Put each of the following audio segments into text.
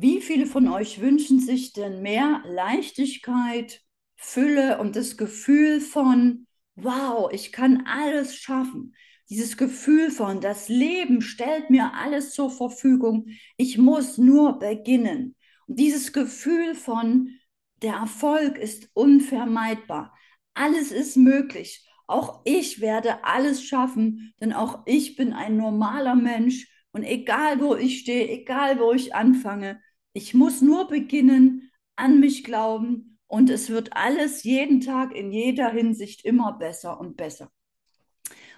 Wie viele von euch wünschen sich denn mehr Leichtigkeit, Fülle und das Gefühl von, wow, ich kann alles schaffen? Dieses Gefühl von, das Leben stellt mir alles zur Verfügung, ich muss nur beginnen. Und dieses Gefühl von, der Erfolg ist unvermeidbar, alles ist möglich. Auch ich werde alles schaffen, denn auch ich bin ein normaler Mensch und egal wo ich stehe, egal wo ich anfange, ich muss nur beginnen, an mich glauben und es wird alles jeden Tag in jeder Hinsicht immer besser und besser.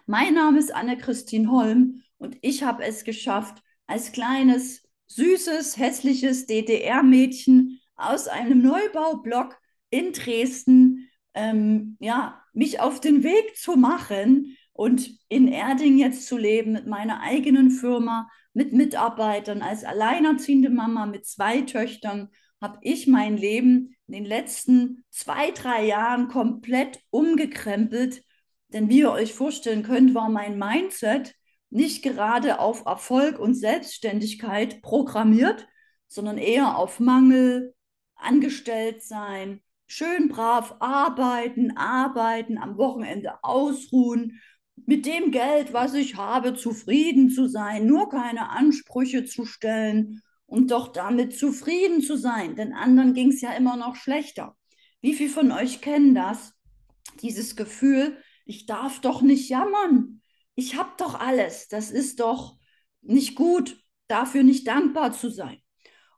Mein Name ist Anne-Christine Holm und ich habe es geschafft, als kleines, süßes, hässliches DDR-Mädchen aus einem Neubaublock in Dresden, ähm, ja, mich auf den Weg zu machen und in Erding jetzt zu leben mit meiner eigenen Firma, mit Mitarbeitern, als alleinerziehende Mama mit zwei Töchtern, habe ich mein Leben in den letzten zwei, drei Jahren komplett umgekrempelt. Denn wie ihr euch vorstellen könnt, war mein Mindset nicht gerade auf Erfolg und Selbstständigkeit programmiert, sondern eher auf Mangel, angestellt sein, schön brav arbeiten, arbeiten, am Wochenende ausruhen mit dem Geld, was ich habe, zufrieden zu sein, nur keine Ansprüche zu stellen und doch damit zufrieden zu sein. Denn anderen ging es ja immer noch schlechter. Wie viele von euch kennen das? Dieses Gefühl, ich darf doch nicht jammern. Ich habe doch alles. Das ist doch nicht gut, dafür nicht dankbar zu sein.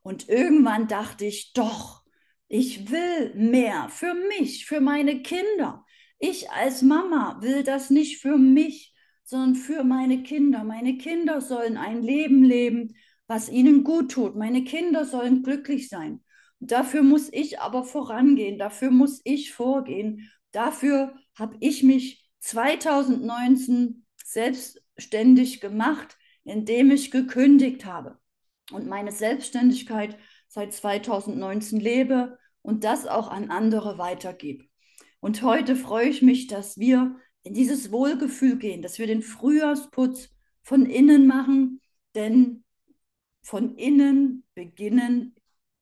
Und irgendwann dachte ich, doch, ich will mehr für mich, für meine Kinder. Ich als Mama will das nicht für mich, sondern für meine Kinder. Meine Kinder sollen ein Leben leben, was ihnen gut tut. Meine Kinder sollen glücklich sein. Dafür muss ich aber vorangehen, dafür muss ich vorgehen. Dafür habe ich mich 2019 selbstständig gemacht, indem ich gekündigt habe und meine Selbstständigkeit seit 2019 lebe und das auch an andere weitergebe. Und heute freue ich mich, dass wir in dieses Wohlgefühl gehen, dass wir den Frühjahrsputz von innen machen, denn von innen beginnen,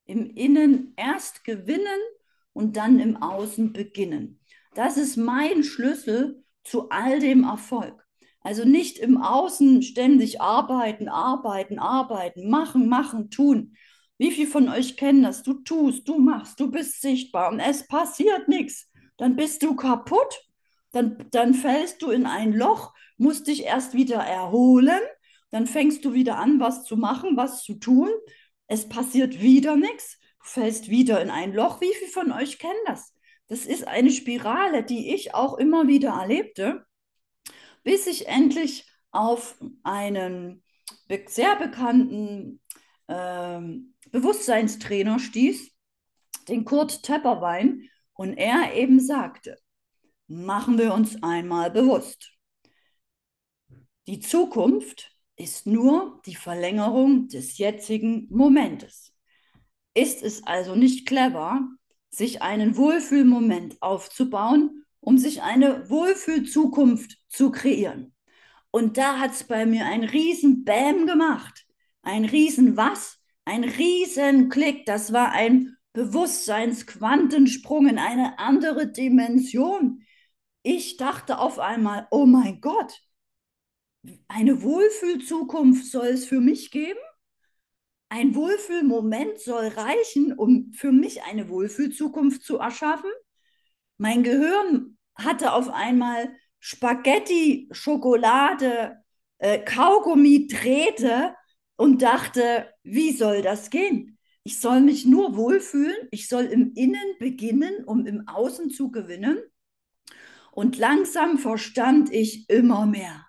im Innen erst gewinnen und dann im Außen beginnen. Das ist mein Schlüssel zu all dem Erfolg. Also nicht im Außen ständig arbeiten, arbeiten, arbeiten, machen, machen, tun. Wie viele von euch kennen das? Du tust, du machst, du bist sichtbar und es passiert nichts dann bist du kaputt, dann, dann fällst du in ein Loch, musst dich erst wieder erholen, dann fängst du wieder an, was zu machen, was zu tun. Es passiert wieder nichts, du fällst wieder in ein Loch. Wie viele von euch kennen das? Das ist eine Spirale, die ich auch immer wieder erlebte, bis ich endlich auf einen sehr bekannten äh, Bewusstseinstrainer stieß, den Kurt Tepperwein. Und er eben sagte, machen wir uns einmal bewusst, die Zukunft ist nur die Verlängerung des jetzigen Momentes. Ist es also nicht clever, sich einen Wohlfühlmoment aufzubauen, um sich eine Wohlfühlzukunft zu kreieren? Und da hat es bei mir ein riesen Bäm gemacht. Ein riesen was? Ein riesen Klick. Das war ein Bewusstseinsquantensprung in eine andere Dimension. Ich dachte auf einmal, oh mein Gott, eine Wohlfühlzukunft soll es für mich geben? Ein Wohlfühlmoment soll reichen, um für mich eine Wohlfühlzukunft zu erschaffen? Mein Gehirn hatte auf einmal Spaghetti, Schokolade, äh, Kaugummi drehte und dachte, wie soll das gehen? Ich soll mich nur wohlfühlen, ich soll im Innen beginnen, um im Außen zu gewinnen. Und langsam verstand ich immer mehr.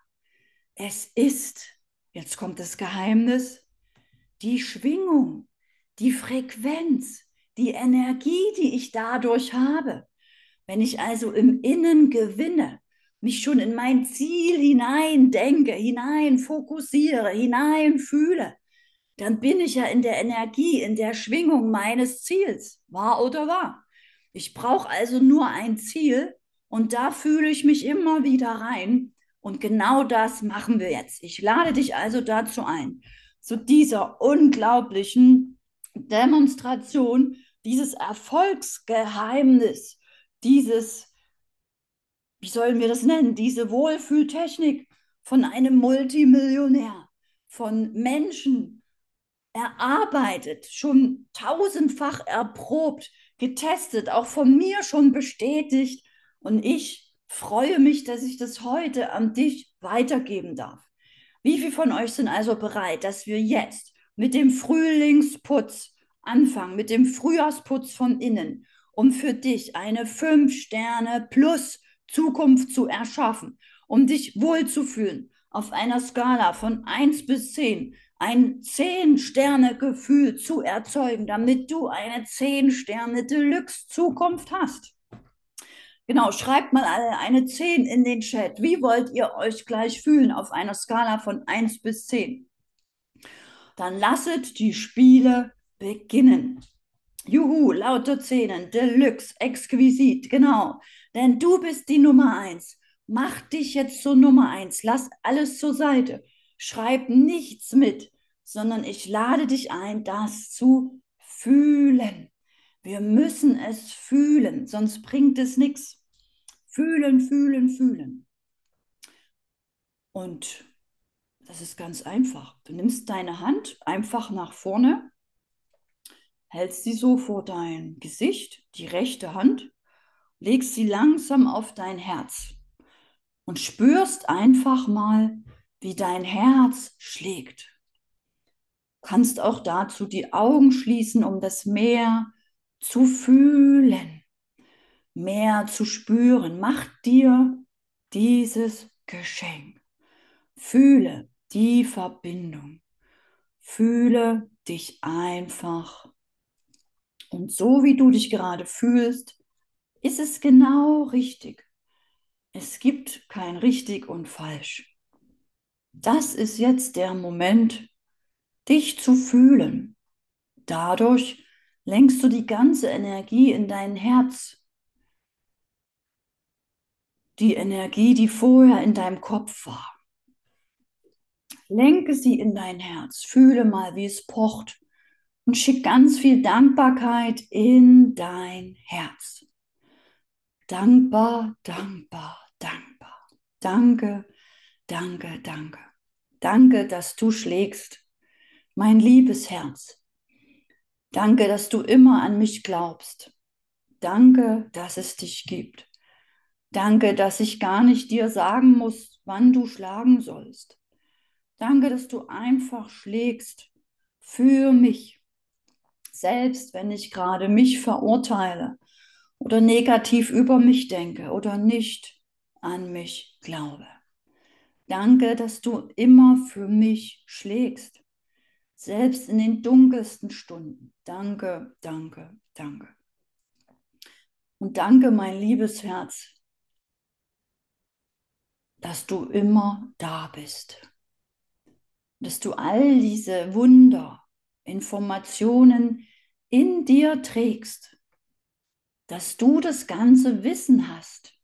Es ist, jetzt kommt das Geheimnis, die Schwingung, die Frequenz, die Energie, die ich dadurch habe. Wenn ich also im Innen gewinne, mich schon in mein Ziel hinein denke, hinein fokussiere, hinein fühle, dann bin ich ja in der Energie, in der Schwingung meines Ziels, wahr oder wahr. Ich brauche also nur ein Ziel und da fühle ich mich immer wieder rein. Und genau das machen wir jetzt. Ich lade dich also dazu ein, zu dieser unglaublichen Demonstration, dieses Erfolgsgeheimnis, dieses, wie sollen wir das nennen, diese Wohlfühltechnik von einem Multimillionär, von Menschen erarbeitet, schon tausendfach erprobt, getestet, auch von mir schon bestätigt. Und ich freue mich, dass ich das heute an dich weitergeben darf. Wie viele von euch sind also bereit, dass wir jetzt mit dem Frühlingsputz anfangen, mit dem Frühjahrsputz von innen, um für dich eine 5-Sterne plus Zukunft zu erschaffen, um dich wohlzufühlen auf einer Skala von 1 bis 10, ein 10-Sterne-Gefühl zu erzeugen, damit du eine 10-Sterne-Deluxe-Zukunft hast. Genau, schreibt mal alle eine 10 in den Chat. Wie wollt ihr euch gleich fühlen auf einer Skala von 1 bis 10? Dann lasset die Spiele beginnen. Juhu, lauter Zähnen, Deluxe, exquisit, genau. Denn du bist die Nummer 1. Mach dich jetzt zur Nummer 1. Lass alles zur Seite. Schreib nichts mit, sondern ich lade dich ein, das zu fühlen. Wir müssen es fühlen, sonst bringt es nichts. Fühlen, fühlen, fühlen. Und das ist ganz einfach. Du nimmst deine Hand einfach nach vorne, hältst sie so vor dein Gesicht, die rechte Hand, legst sie langsam auf dein Herz und spürst einfach mal, wie dein Herz schlägt. Kannst auch dazu die Augen schließen, um das Meer zu fühlen mehr zu spüren. Mach dir dieses Geschenk. Fühle die Verbindung. Fühle dich einfach. Und so wie du dich gerade fühlst, ist es genau richtig. Es gibt kein richtig und falsch. Das ist jetzt der Moment, dich zu fühlen. Dadurch lenkst du die ganze Energie in dein Herz die Energie, die vorher in deinem Kopf war. Lenke sie in dein Herz, fühle mal, wie es pocht und schick ganz viel Dankbarkeit in dein Herz. Dankbar, dankbar, dankbar. Danke, danke, danke. Danke, dass du schlägst, mein liebes Herz. Danke, dass du immer an mich glaubst. Danke, dass es dich gibt. Danke, dass ich gar nicht dir sagen muss, wann du schlagen sollst. Danke, dass du einfach schlägst für mich. Selbst wenn ich gerade mich verurteile oder negativ über mich denke oder nicht an mich glaube. Danke, dass du immer für mich schlägst, selbst in den dunkelsten Stunden. Danke, danke, danke. Und danke, mein liebes Herz, dass du immer da bist. Dass du all diese Wunder, Informationen in dir trägst. Dass du das ganze Wissen hast.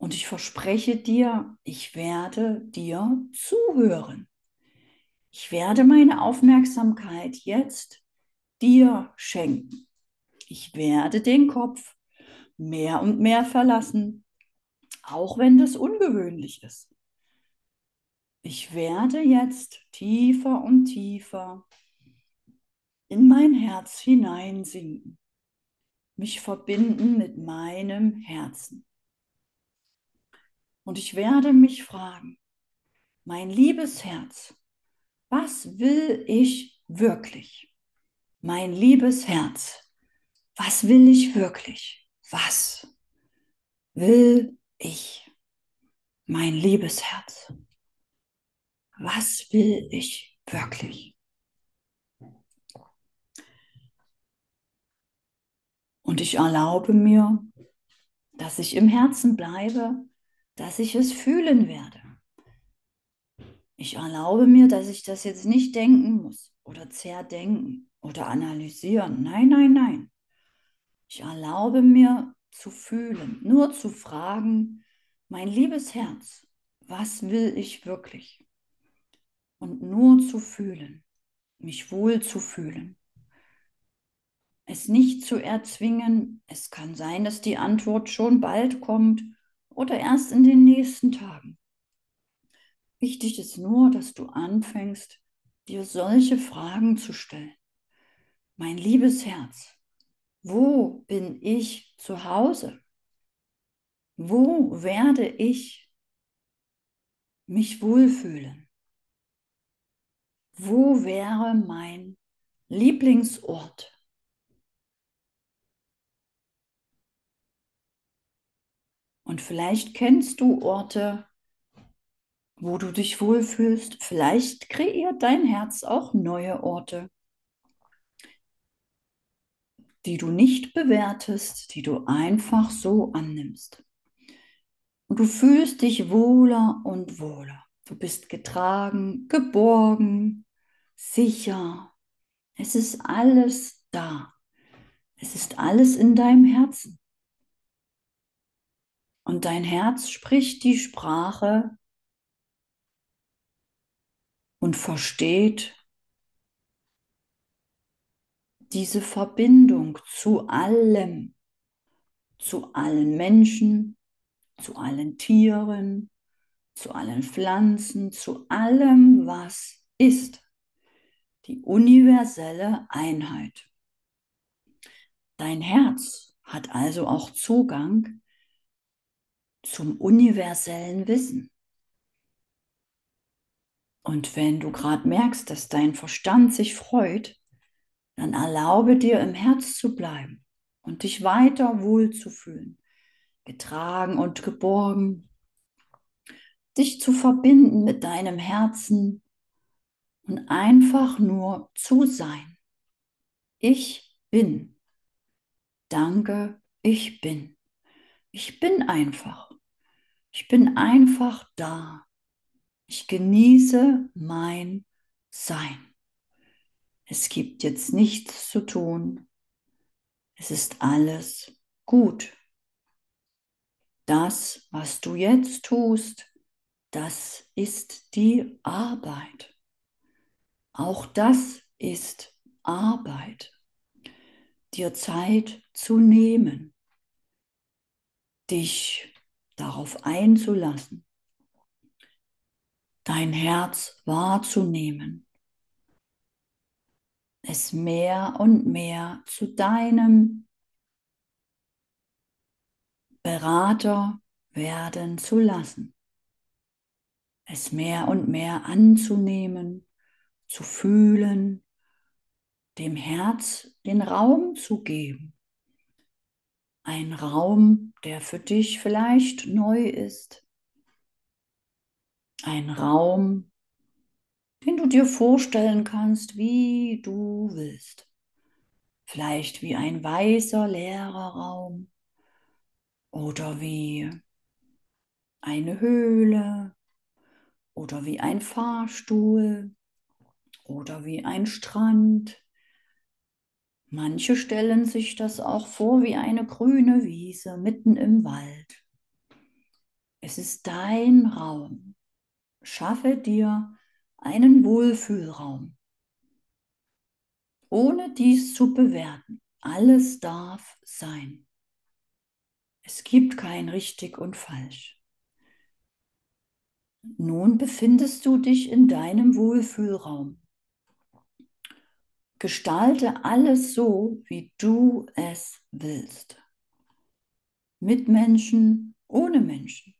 Und ich verspreche dir, ich werde dir zuhören. Ich werde meine Aufmerksamkeit jetzt dir schenken. Ich werde den Kopf mehr und mehr verlassen auch wenn das ungewöhnlich ist. Ich werde jetzt tiefer und tiefer in mein Herz hineinsinken, mich verbinden mit meinem Herzen. Und ich werde mich fragen, mein liebes Herz, was will ich wirklich? Mein liebes Herz, was will ich wirklich? Was will ich, mein liebes Herz? Was will ich wirklich? Und ich erlaube mir, dass ich im Herzen bleibe, dass ich es fühlen werde. Ich erlaube mir, dass ich das jetzt nicht denken muss oder zerdenken oder analysieren. Nein, nein, nein. Ich erlaube mir zu fühlen, nur zu fragen, mein liebes Herz, was will ich wirklich? Und nur zu fühlen. mich wohl zu fühlen. Es nicht zu erzwingen. Es kann sein, dass die Antwort schon bald kommt oder erst in den nächsten Tagen. Wichtig ist nur, dass du anfängst, dir solche Fragen zu stellen. Mein liebes Herz, wo bin ich zu Hause? Wo werde ich mich wohlfühlen? Wo wäre mein Lieblingsort? Und vielleicht kennst du Orte, wo du dich wohlfühlst. Vielleicht kreiert dein Herz auch neue Orte, die du nicht bewertest, die du einfach so annimmst. Und du fühlst dich wohler und wohler. Du bist getragen, geborgen, sicher. Es ist alles da. Es ist alles in deinem Herzen. Und dein Herz spricht die Sprache und versteht diese Verbindung zu allem, zu allen Menschen, zu allen Tieren, zu allen Pflanzen, zu allem, was ist. Die universelle Einheit. Dein Herz hat also auch Zugang zum universellen Wissen. Und wenn du gerade merkst, dass dein Verstand sich freut, dann erlaube dir im Herz zu bleiben und dich weiter wohlzufühlen, getragen und geborgen, dich zu verbinden mit deinem Herzen und einfach nur zu sein. Ich bin. Danke, ich bin. Ich bin einfach. Ich bin einfach da. Ich genieße mein Sein. Es gibt jetzt nichts zu tun. Es ist alles gut. Das, was du jetzt tust, das ist die Arbeit. Auch das ist Arbeit. Dir Zeit zu nehmen, dich darauf einzulassen, dein Herz wahrzunehmen, es mehr und mehr zu deinem Berater werden zu lassen, es mehr und mehr anzunehmen, zu fühlen, dem Herz den Raum zu geben. Ein Raum, der für dich vielleicht neu ist, ein Raum, den du dir vorstellen kannst, wie du willst. Vielleicht wie ein weißer, leerer Raum oder wie eine Höhle oder wie ein Fahrstuhl oder wie ein Strand. Manche stellen sich das auch vor wie eine grüne Wiese mitten im Wald. Es ist dein Raum. Schaffe dir einen Wohlfühlraum, ohne dies zu bewerten. Alles darf sein. Es gibt kein richtig und falsch. Nun befindest du dich in deinem Wohlfühlraum. Gestalte alles so, wie du es willst. Mit Menschen, ohne Menschen.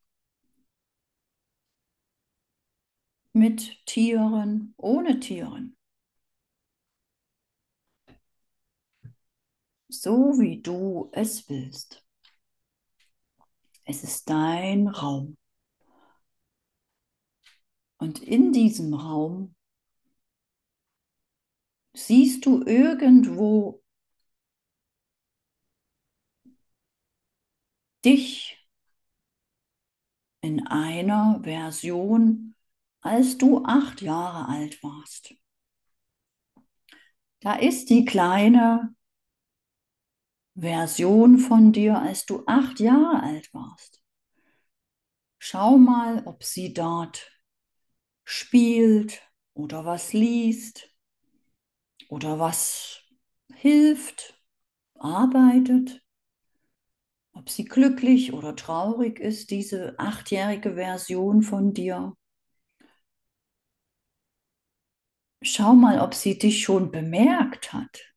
mit Tieren, ohne Tieren. So wie du es willst. Es ist dein Raum. Und in diesem Raum siehst du irgendwo dich in einer Version als du acht Jahre alt warst. Da ist die kleine Version von dir, als du acht Jahre alt warst. Schau mal, ob sie dort spielt oder was liest oder was hilft, arbeitet, ob sie glücklich oder traurig ist, diese achtjährige Version von dir. Schau mal, ob sie dich schon bemerkt hat.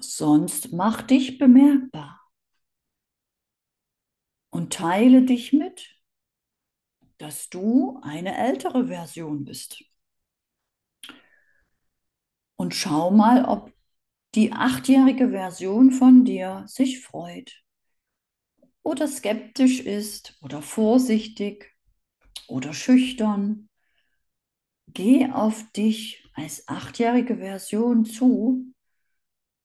Sonst mach dich bemerkbar und teile dich mit, dass du eine ältere Version bist. Und schau mal, ob die achtjährige Version von dir sich freut oder skeptisch ist oder vorsichtig oder schüchtern. Geh auf dich als achtjährige Version zu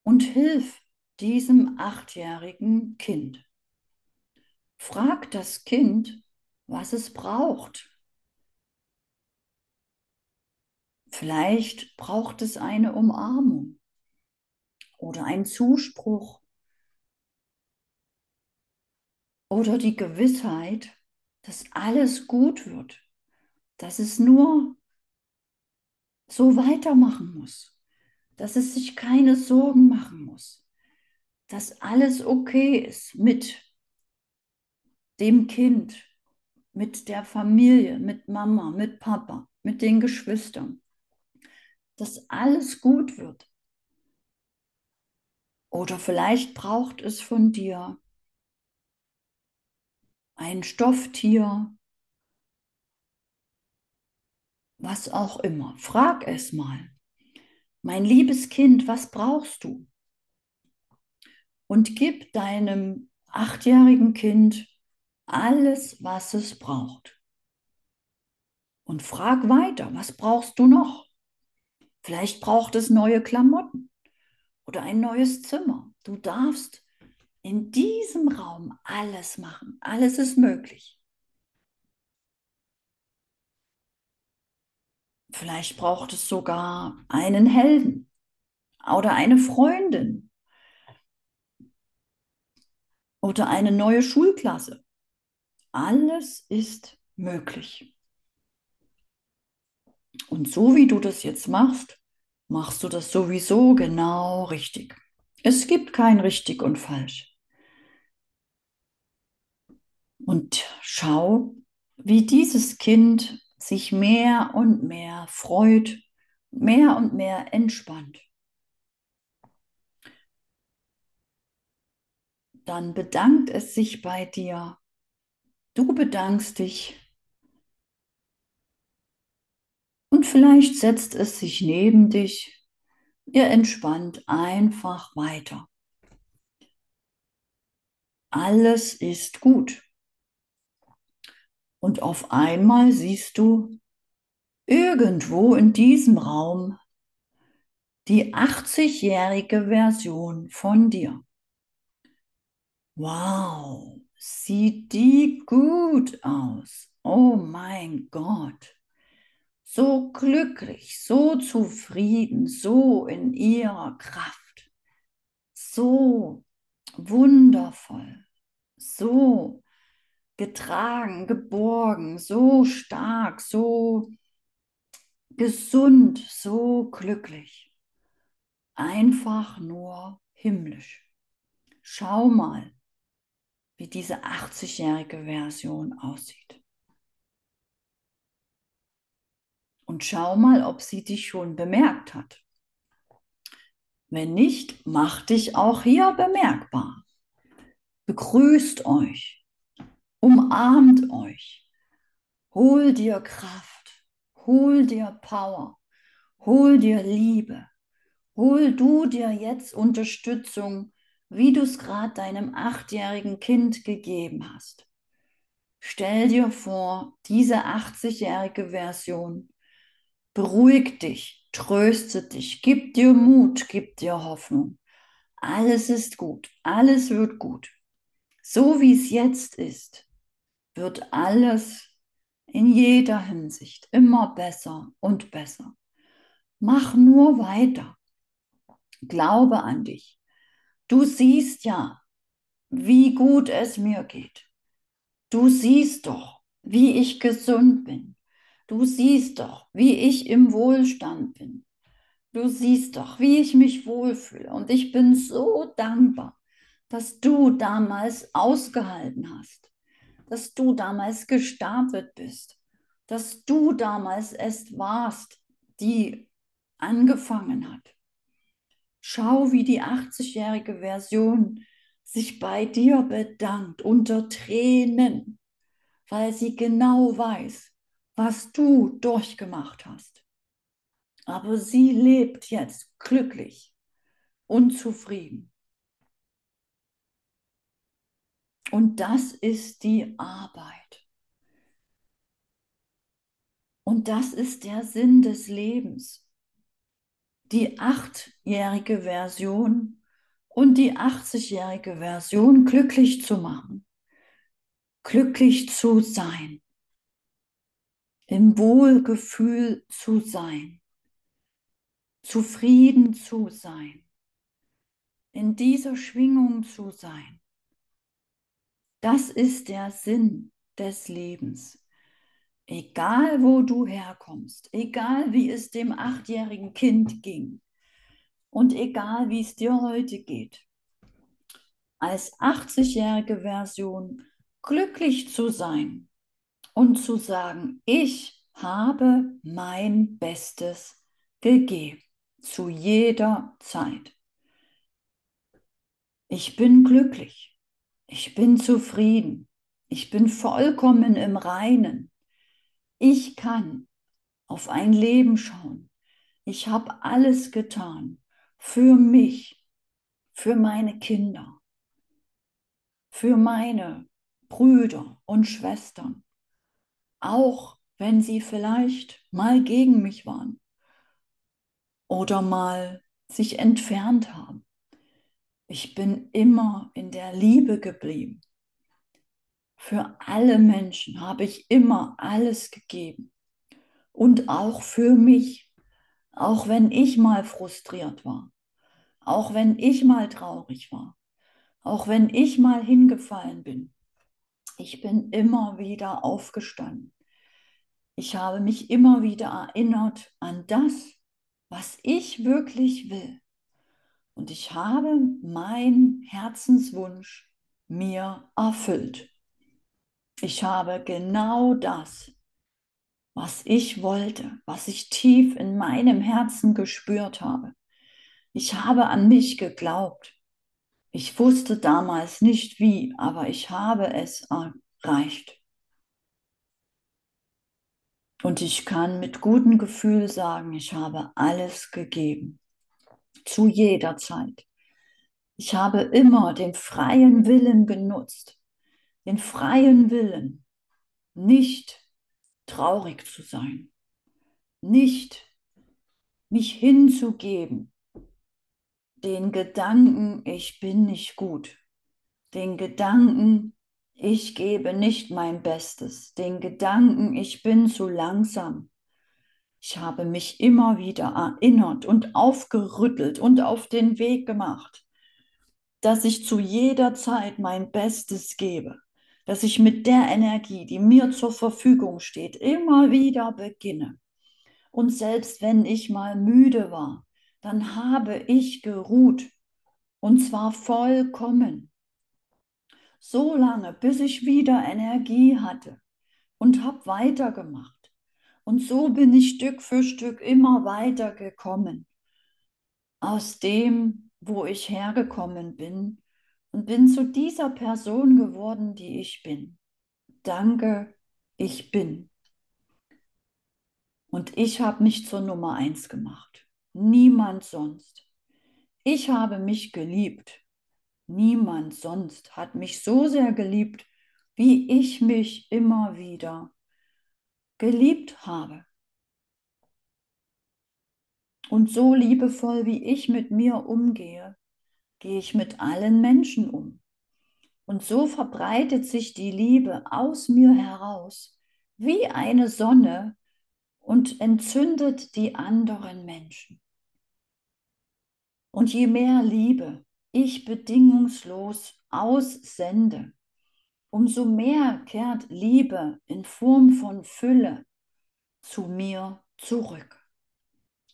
und hilf diesem achtjährigen Kind. Frag das Kind, was es braucht. Vielleicht braucht es eine Umarmung oder einen Zuspruch oder die Gewissheit, dass alles gut wird, dass es nur so weitermachen muss, dass es sich keine Sorgen machen muss, dass alles okay ist mit dem Kind, mit der Familie, mit Mama, mit Papa, mit den Geschwistern, dass alles gut wird. Oder vielleicht braucht es von dir ein Stofftier, was auch immer. Frag es mal. Mein liebes Kind, was brauchst du? Und gib deinem achtjährigen Kind alles, was es braucht. Und frag weiter, was brauchst du noch? Vielleicht braucht es neue Klamotten oder ein neues Zimmer. Du darfst in diesem Raum alles machen. Alles ist möglich. Vielleicht braucht es sogar einen Helden oder eine Freundin oder eine neue Schulklasse. Alles ist möglich. Und so wie du das jetzt machst, machst du das sowieso genau richtig. Es gibt kein richtig und falsch. Und schau, wie dieses Kind sich mehr und mehr freut, mehr und mehr entspannt. Dann bedankt es sich bei dir. Du bedankst dich Und vielleicht setzt es sich neben dich. Ihr entspannt einfach weiter. Alles ist gut. Und auf einmal siehst du irgendwo in diesem Raum die 80-jährige Version von dir. Wow, sieht die gut aus. Oh mein Gott so glücklich, so zufrieden, so in ihrer Kraft, so wundervoll, so getragen, geborgen, so stark, so gesund, so glücklich. Einfach nur himmlisch. Schau mal, wie diese 80-jährige Version aussieht. Und schau mal, ob sie dich schon bemerkt hat. Wenn nicht, mach dich auch hier bemerkbar. Begrüßt euch, umarmt euch, hol dir Kraft, hol dir Power, hol dir Liebe, hol du dir jetzt Unterstützung, wie du es gerade deinem achtjährigen Kind gegeben hast. Stell dir vor, diese 80-jährige Version Beruhig dich, tröste dich, gib dir Mut, gib dir Hoffnung. Alles ist gut, alles wird gut. So wie es jetzt ist, wird alles in jeder Hinsicht immer besser und besser. Mach nur weiter. Glaube an dich. Du siehst ja, wie gut es mir geht. Du siehst doch, wie ich gesund bin. Du siehst doch, wie ich im Wohlstand bin. Du siehst doch, wie ich mich wohlfühle. Und ich bin so dankbar, dass du damals ausgehalten hast, dass du damals gestartet bist, dass du damals es warst, die angefangen hat. Schau, wie die 80-jährige Version sich bei dir bedankt unter Tränen, weil sie genau weiß, was du durchgemacht hast. Aber sie lebt jetzt glücklich und zufrieden. Und das ist die Arbeit. Und das ist der Sinn des Lebens. Die achtjährige Version und die 80-jährige Version glücklich zu machen, glücklich zu sein, im Wohlgefühl zu sein, zufrieden zu sein, in dieser Schwingung zu sein. Das ist der Sinn des Lebens. Egal, wo du herkommst, egal, wie es dem achtjährigen Kind ging und egal, wie es dir heute geht, als 80-jährige Version glücklich zu sein und zu sagen, ich habe mein Bestes gegeben, zu jeder Zeit. Ich bin glücklich, ich bin zufrieden, ich bin vollkommen im Reinen ich kann auf ein Leben schauen. Ich habe alles getan für mich, für meine Kinder, für meine Brüder und Schwestern, auch wenn sie vielleicht mal gegen mich waren oder mal sich entfernt haben. Ich bin immer in der Liebe geblieben. Für alle Menschen habe ich immer alles gegeben. Und auch für mich, auch wenn ich mal frustriert war, auch wenn ich mal traurig war, auch wenn ich mal hingefallen bin. Ich bin immer wieder aufgestanden. Ich habe mich immer wieder erinnert an das, was ich wirklich will. Und ich habe meinen Herzenswunsch mir erfüllt. Ich habe genau das, was ich wollte, was ich tief in meinem Herzen gespürt habe. Ich habe an mich geglaubt. Ich wusste damals nicht wie, aber ich habe es erreicht. Und ich kann mit gutem Gefühl sagen, ich habe alles gegeben. Zu jeder Zeit. Ich habe immer den freien Willen genutzt den freien Willen, nicht traurig zu sein, nicht mich hinzugeben, den Gedanken, ich bin nicht gut, den Gedanken, ich gebe nicht mein Bestes, den Gedanken, ich bin zu langsam. Ich habe mich immer wieder erinnert und aufgerüttelt und auf den Weg gemacht, dass ich zu jeder Zeit mein Bestes gebe dass ich mit der Energie, die mir zur Verfügung steht, immer wieder beginne. Und selbst wenn ich mal müde war, dann habe ich geruht und zwar vollkommen. So lange, bis ich wieder Energie hatte und habe weitergemacht. Und so bin ich Stück für Stück immer weiter gekommen. Aus dem, wo ich hergekommen bin, und bin zu dieser Person geworden, die ich bin. Danke, ich bin. Und ich habe mich zur Nummer eins gemacht. Niemand sonst. Ich habe mich geliebt. Niemand sonst hat mich so sehr geliebt, wie ich mich immer wieder geliebt habe. Und so liebevoll, wie ich mit mir umgehe, gehe ich mit allen Menschen um. Und so verbreitet sich die Liebe aus mir heraus wie eine Sonne und entzündet die anderen Menschen. Und je mehr Liebe ich bedingungslos aussende, umso mehr kehrt Liebe in Form von Fülle zu mir zurück.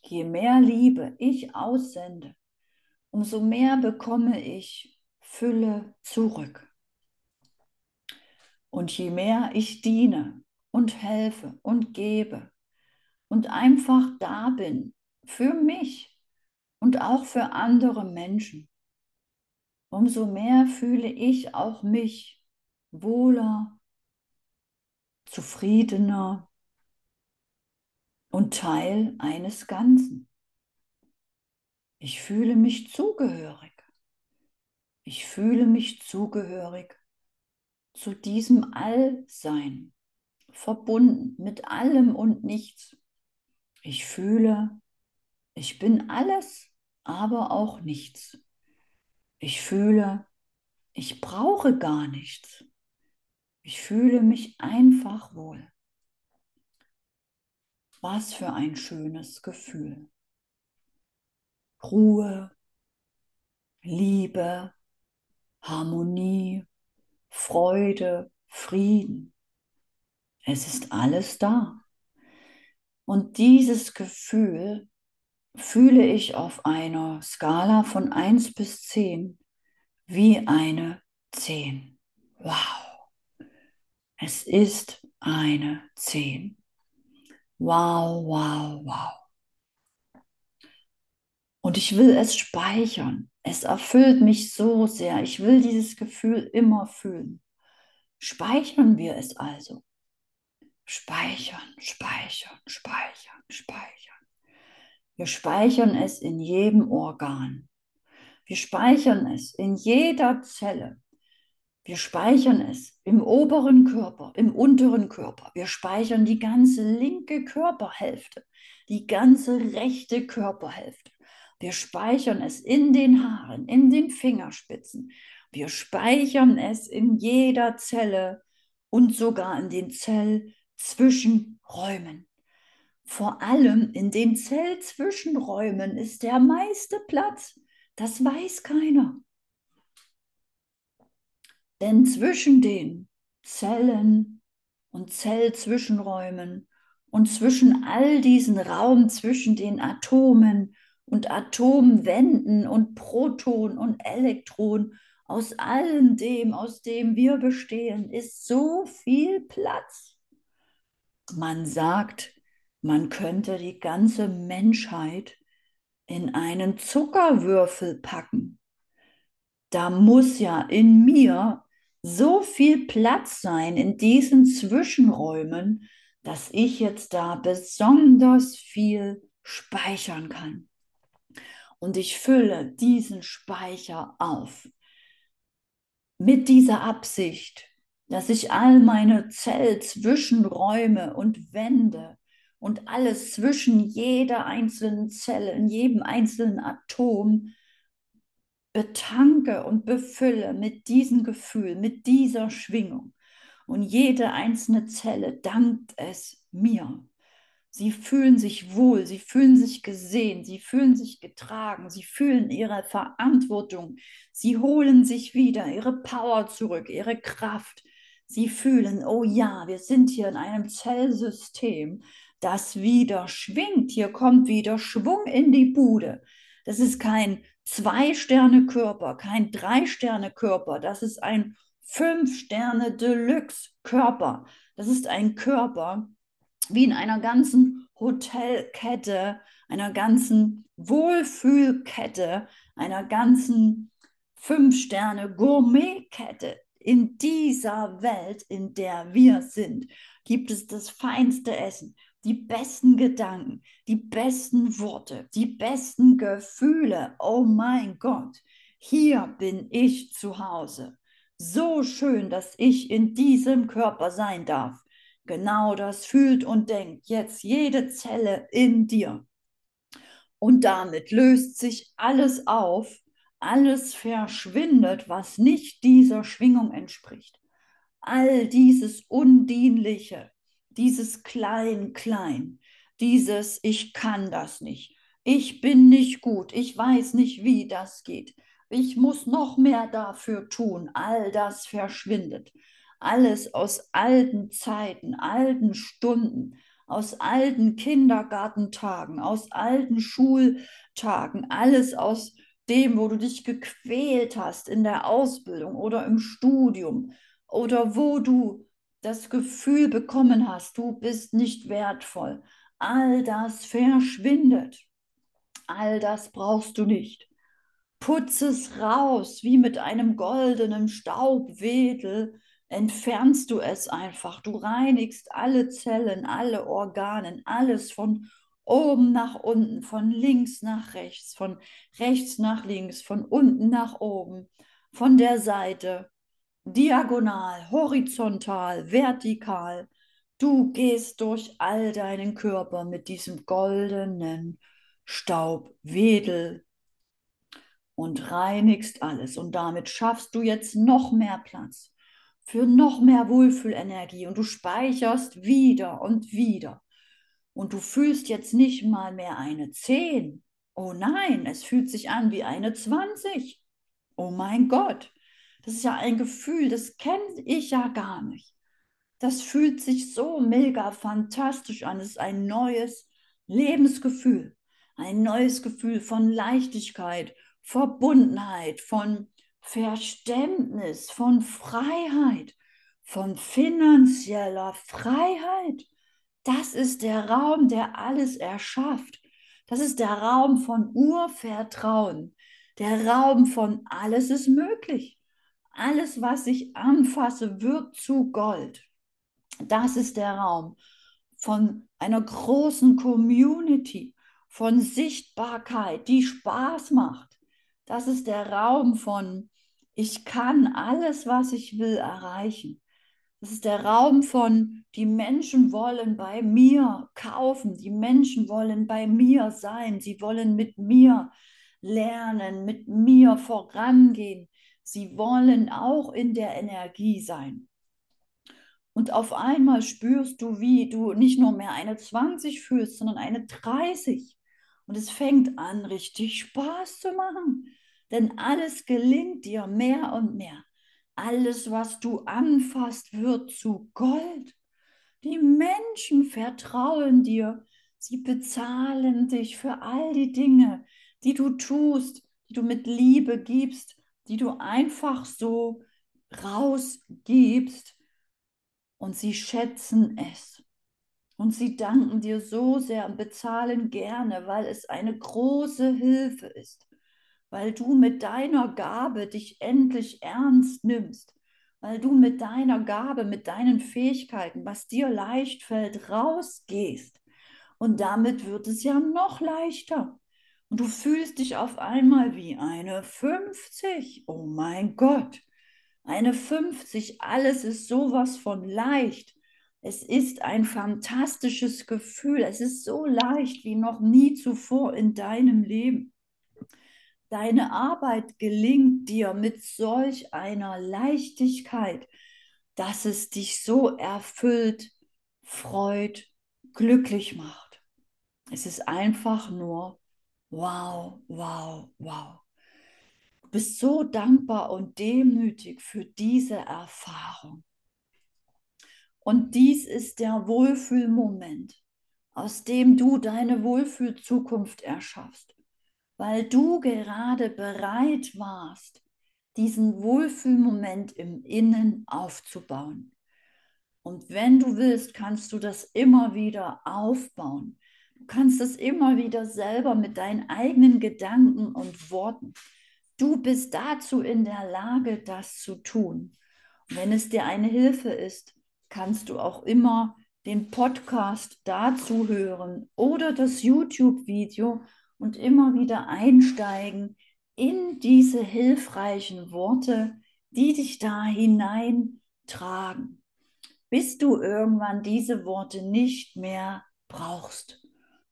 je mehr Liebe ich aussende, umso mehr bekomme ich Fülle zurück. Und je mehr ich diene und helfe und gebe und einfach da bin für mich und auch für andere Menschen, umso mehr fühle ich auch mich wohler, zufriedener und Teil eines Ganzen. Ich fühle mich zugehörig. Ich fühle mich zugehörig zu diesem Allsein, verbunden mit allem und nichts. Ich fühle, ich bin alles, aber auch nichts. Ich fühle, ich brauche gar nichts. Ich fühle mich einfach wohl. Was für ein schönes Gefühl. Ruhe, Liebe, Harmonie, Freude, Frieden. Es ist alles da. Und dieses Gefühl fühle ich auf einer Skala von 1 bis 10 wie eine 10. Wow. Es ist eine 10. Wow, wow, wow. Und ich will es speichern. Es erfüllt mich so sehr. Ich will dieses Gefühl immer fühlen. Speichern wir es also. Speichern, speichern, speichern, speichern. Wir speichern es in jedem Organ. Wir speichern es in jeder Zelle. Wir speichern es im oberen Körper, im unteren Körper. Wir speichern die ganze linke Körperhälfte, die ganze rechte Körperhälfte. Wir speichern es in den Haaren, in den Fingerspitzen. Wir speichern es in jeder Zelle und sogar in den Zellzwischenräumen. Vor allem in den Zellzwischenräumen ist der meiste Platz. Das weiß keiner. Denn zwischen den Zellen und Zellzwischenräumen und zwischen all diesen Raum zwischen den Atomen und Atomwänden und Proton und Elektron, aus allem dem, aus dem wir bestehen, ist so viel Platz. Man sagt, man könnte die ganze Menschheit in einen Zuckerwürfel packen. Da muss ja in mir so viel Platz sein in diesen Zwischenräumen, dass ich jetzt da besonders viel speichern kann und ich fülle diesen Speicher auf mit dieser Absicht, dass ich all meine Zellzwischenräume und Wände und alles zwischen jeder einzelnen Zelle, in jedem einzelnen Atom betanke und befülle mit diesem Gefühl, mit dieser Schwingung. Und jede einzelne Zelle dankt es mir. Sie fühlen sich wohl, sie fühlen sich gesehen, sie fühlen sich getragen, sie fühlen ihre Verantwortung, sie holen sich wieder ihre Power zurück, ihre Kraft. Sie fühlen, oh ja, wir sind hier in einem Zellsystem, das wieder schwingt. Hier kommt wieder Schwung in die Bude. Das ist kein Zwei-Sterne-Körper, kein Drei-Sterne-Körper, das ist ein Fünf-Sterne-Deluxe-Körper. Das ist ein Körper, wie in einer ganzen Hotelkette, einer ganzen Wohlfühlkette, einer ganzen Fünf-Sterne-Gourmetkette. In dieser Welt, in der wir sind, gibt es das feinste Essen, die besten Gedanken, die besten Worte, die besten Gefühle. Oh mein Gott, hier bin ich zu Hause. So schön, dass ich in diesem Körper sein darf. Genau das fühlt und denkt jetzt jede Zelle in dir. Und damit löst sich alles auf, alles verschwindet, was nicht dieser Schwingung entspricht. All dieses Undienliche, dieses Klein-Klein, dieses Ich kann das nicht, ich bin nicht gut, ich weiß nicht, wie das geht, ich muss noch mehr dafür tun, all das verschwindet. Alles aus alten Zeiten, alten Stunden, aus alten Kindergartentagen, aus alten Schultagen, alles aus dem, wo du dich gequält hast in der Ausbildung oder im Studium oder wo du das Gefühl bekommen hast, du bist nicht wertvoll. All das verschwindet. All das brauchst du nicht. Putz es raus, wie mit einem goldenen Staubwedel entfernst du es einfach. Du reinigst alle Zellen, alle Organen, alles von oben nach unten, von links nach rechts, von rechts nach links, von unten nach oben, von der Seite, diagonal, horizontal, vertikal. Du gehst durch all deinen Körper mit diesem goldenen Staubwedel und reinigst alles. Und damit schaffst du jetzt noch mehr Platz für noch mehr Wohlfühlenergie und du speicherst wieder und wieder. Und du fühlst jetzt nicht mal mehr eine 10. Oh nein, es fühlt sich an wie eine 20. Oh mein Gott, das ist ja ein Gefühl, das kenne ich ja gar nicht. Das fühlt sich so mega fantastisch an. Es ist ein neues Lebensgefühl, ein neues Gefühl von Leichtigkeit, Verbundenheit, von Verständnis, von Freiheit, von finanzieller Freiheit. Das ist der Raum, der alles erschafft. Das ist der Raum von Urvertrauen, der Raum von alles ist möglich. Alles, was ich anfasse, wird zu Gold. Das ist der Raum von einer großen Community, von Sichtbarkeit, die Spaß macht. Das ist der Raum von ich kann alles, was ich will, erreichen. Das ist der Raum von, die Menschen wollen bei mir kaufen, die Menschen wollen bei mir sein, sie wollen mit mir lernen, mit mir vorangehen, sie wollen auch in der Energie sein. Und auf einmal spürst du, wie du nicht nur mehr eine 20 fühlst, sondern eine 30. Und es fängt an, richtig Spaß zu machen. Denn alles gelingt dir mehr und mehr. Alles, was du anfasst, wird zu Gold. Die Menschen vertrauen dir. Sie bezahlen dich für all die Dinge, die du tust, die du mit Liebe gibst, die du einfach so rausgibst. Und sie schätzen es. Und sie danken dir so sehr und bezahlen gerne, weil es eine große Hilfe ist weil du mit deiner Gabe dich endlich ernst nimmst, weil du mit deiner Gabe, mit deinen Fähigkeiten, was dir leicht fällt, rausgehst. Und damit wird es ja noch leichter. Und du fühlst dich auf einmal wie eine 50. Oh mein Gott, eine 50. Alles ist sowas von leicht. Es ist ein fantastisches Gefühl. Es ist so leicht wie noch nie zuvor in deinem Leben. Deine Arbeit gelingt dir mit solch einer Leichtigkeit, dass es dich so erfüllt, freut, glücklich macht. Es ist einfach nur wow, wow, wow. Du bist so dankbar und demütig für diese Erfahrung. Und dies ist der Wohlfühlmoment, aus dem du deine Wohlfühlzukunft erschaffst weil du gerade bereit warst, diesen Wohlfühlmoment im Innen aufzubauen. Und wenn du willst, kannst du das immer wieder aufbauen. Du kannst es immer wieder selber mit deinen eigenen Gedanken und Worten. Du bist dazu in der Lage, das zu tun. Und wenn es dir eine Hilfe ist, kannst du auch immer den Podcast dazu hören oder das YouTube-Video und immer wieder einsteigen in diese hilfreichen Worte, die dich da hineintragen, bis du irgendwann diese Worte nicht mehr brauchst,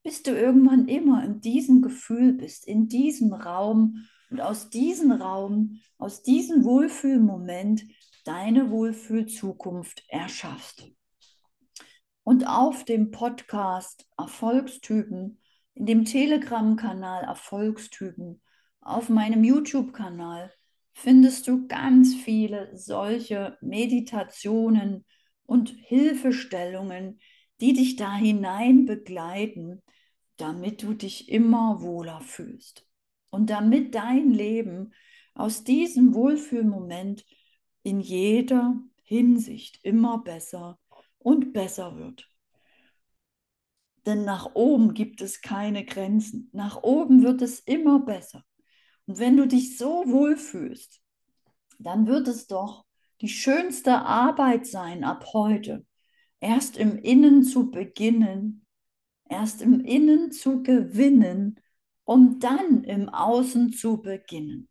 bis du irgendwann immer in diesem Gefühl bist, in diesem Raum und aus diesem Raum, aus diesem Wohlfühlmoment deine Wohlfühlzukunft erschaffst. Und auf dem Podcast Erfolgstypen in dem Telegram-Kanal Erfolgstypen, auf meinem YouTube-Kanal findest du ganz viele solche Meditationen und Hilfestellungen, die dich da hinein begleiten, damit du dich immer wohler fühlst und damit dein Leben aus diesem Wohlfühlmoment in jeder Hinsicht immer besser und besser wird. Denn nach oben gibt es keine Grenzen. Nach oben wird es immer besser. Und wenn du dich so wohlfühlst, dann wird es doch die schönste Arbeit sein ab heute, erst im Innen zu beginnen, erst im Innen zu gewinnen, um dann im Außen zu beginnen.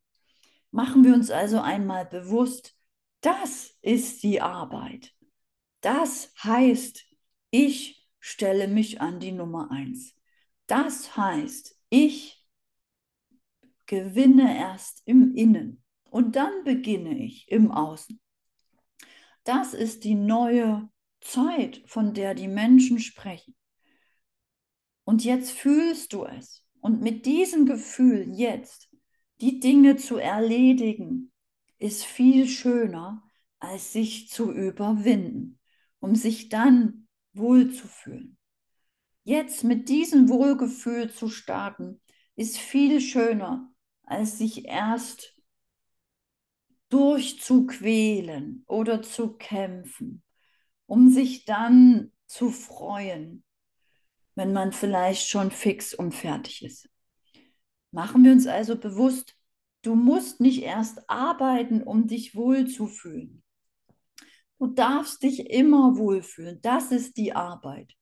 Machen wir uns also einmal bewusst, das ist die Arbeit. Das heißt, ich stelle mich an die Nummer eins. Das heißt, ich gewinne erst im Innen und dann beginne ich im Außen. Das ist die neue Zeit, von der die Menschen sprechen. Und jetzt fühlst du es. Und mit diesem Gefühl jetzt die Dinge zu erledigen, ist viel schöner, als sich zu überwinden, um sich dann wohlzufühlen. Jetzt mit diesem Wohlgefühl zu starten, ist viel schöner, als sich erst durchzuquälen oder zu kämpfen, um sich dann zu freuen, wenn man vielleicht schon fix und fertig ist. Machen wir uns also bewusst, du musst nicht erst arbeiten, um dich wohlzufühlen. Du darfst dich immer wohlfühlen. Das ist die Arbeit.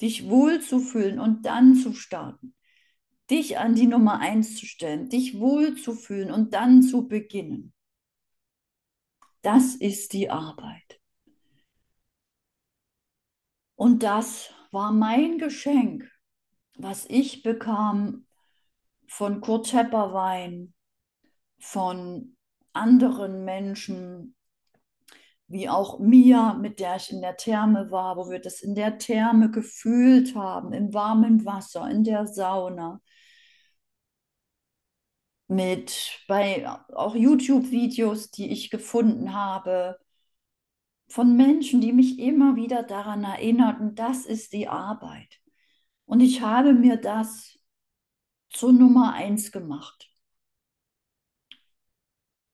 Dich wohlzufühlen und dann zu starten. Dich an die Nummer eins zu stellen, dich wohlzufühlen und dann zu beginnen. Das ist die Arbeit. Und das war mein Geschenk, was ich bekam von Kurt Tepperwein, von anderen Menschen, wie auch Mia, mit der ich in der Therme war, wo wir das in der Therme gefühlt haben, im warmen Wasser, in der Sauna. Mit bei auch YouTube-Videos, die ich gefunden habe, von Menschen, die mich immer wieder daran erinnerten, das ist die Arbeit. Und ich habe mir das zur Nummer eins gemacht.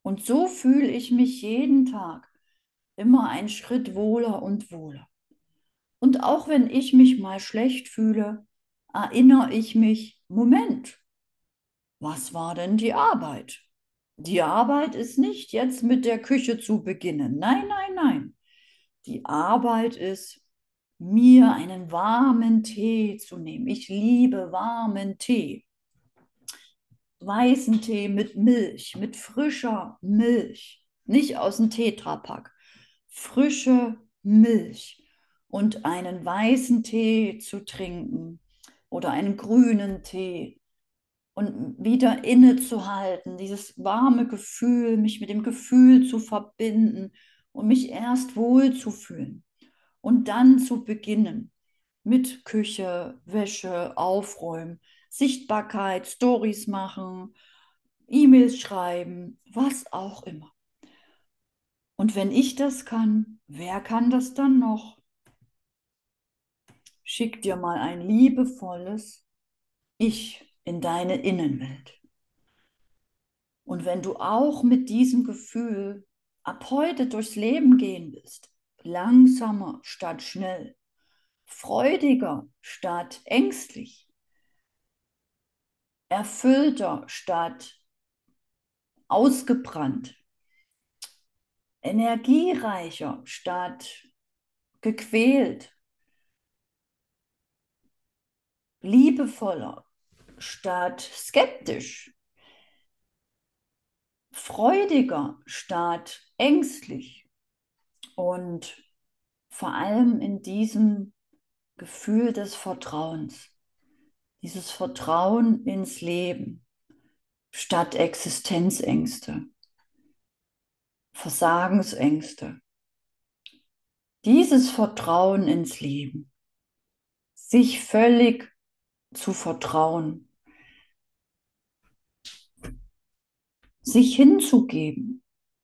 Und so fühle ich mich jeden Tag immer einen Schritt wohler und wohler. Und auch wenn ich mich mal schlecht fühle, erinnere ich mich, Moment, was war denn die Arbeit? Die Arbeit ist nicht jetzt mit der Küche zu beginnen. Nein, nein, nein. Die Arbeit ist, mir einen warmen Tee zu nehmen. Ich liebe warmen Tee. Weißen Tee mit Milch, mit frischer Milch. Nicht aus dem Tetrapack frische Milch und einen weißen Tee zu trinken oder einen grünen Tee und wieder innezuhalten, dieses warme Gefühl, mich mit dem Gefühl zu verbinden und mich erst wohl zu fühlen und dann zu beginnen mit Küche, Wäsche, Aufräumen, Sichtbarkeit, Stories machen, E-Mails schreiben, was auch immer. Und wenn ich das kann, wer kann das dann noch? Schick dir mal ein liebevolles Ich in deine Innenwelt. Und wenn du auch mit diesem Gefühl ab heute durchs Leben gehen willst, langsamer statt schnell, freudiger statt ängstlich, erfüllter statt ausgebrannt, energiereicher statt gequält, liebevoller statt skeptisch, freudiger statt ängstlich und vor allem in diesem Gefühl des Vertrauens, dieses Vertrauen ins Leben statt Existenzängste. Versagensängste. Dieses Vertrauen ins Leben, sich völlig zu vertrauen, sich hinzugeben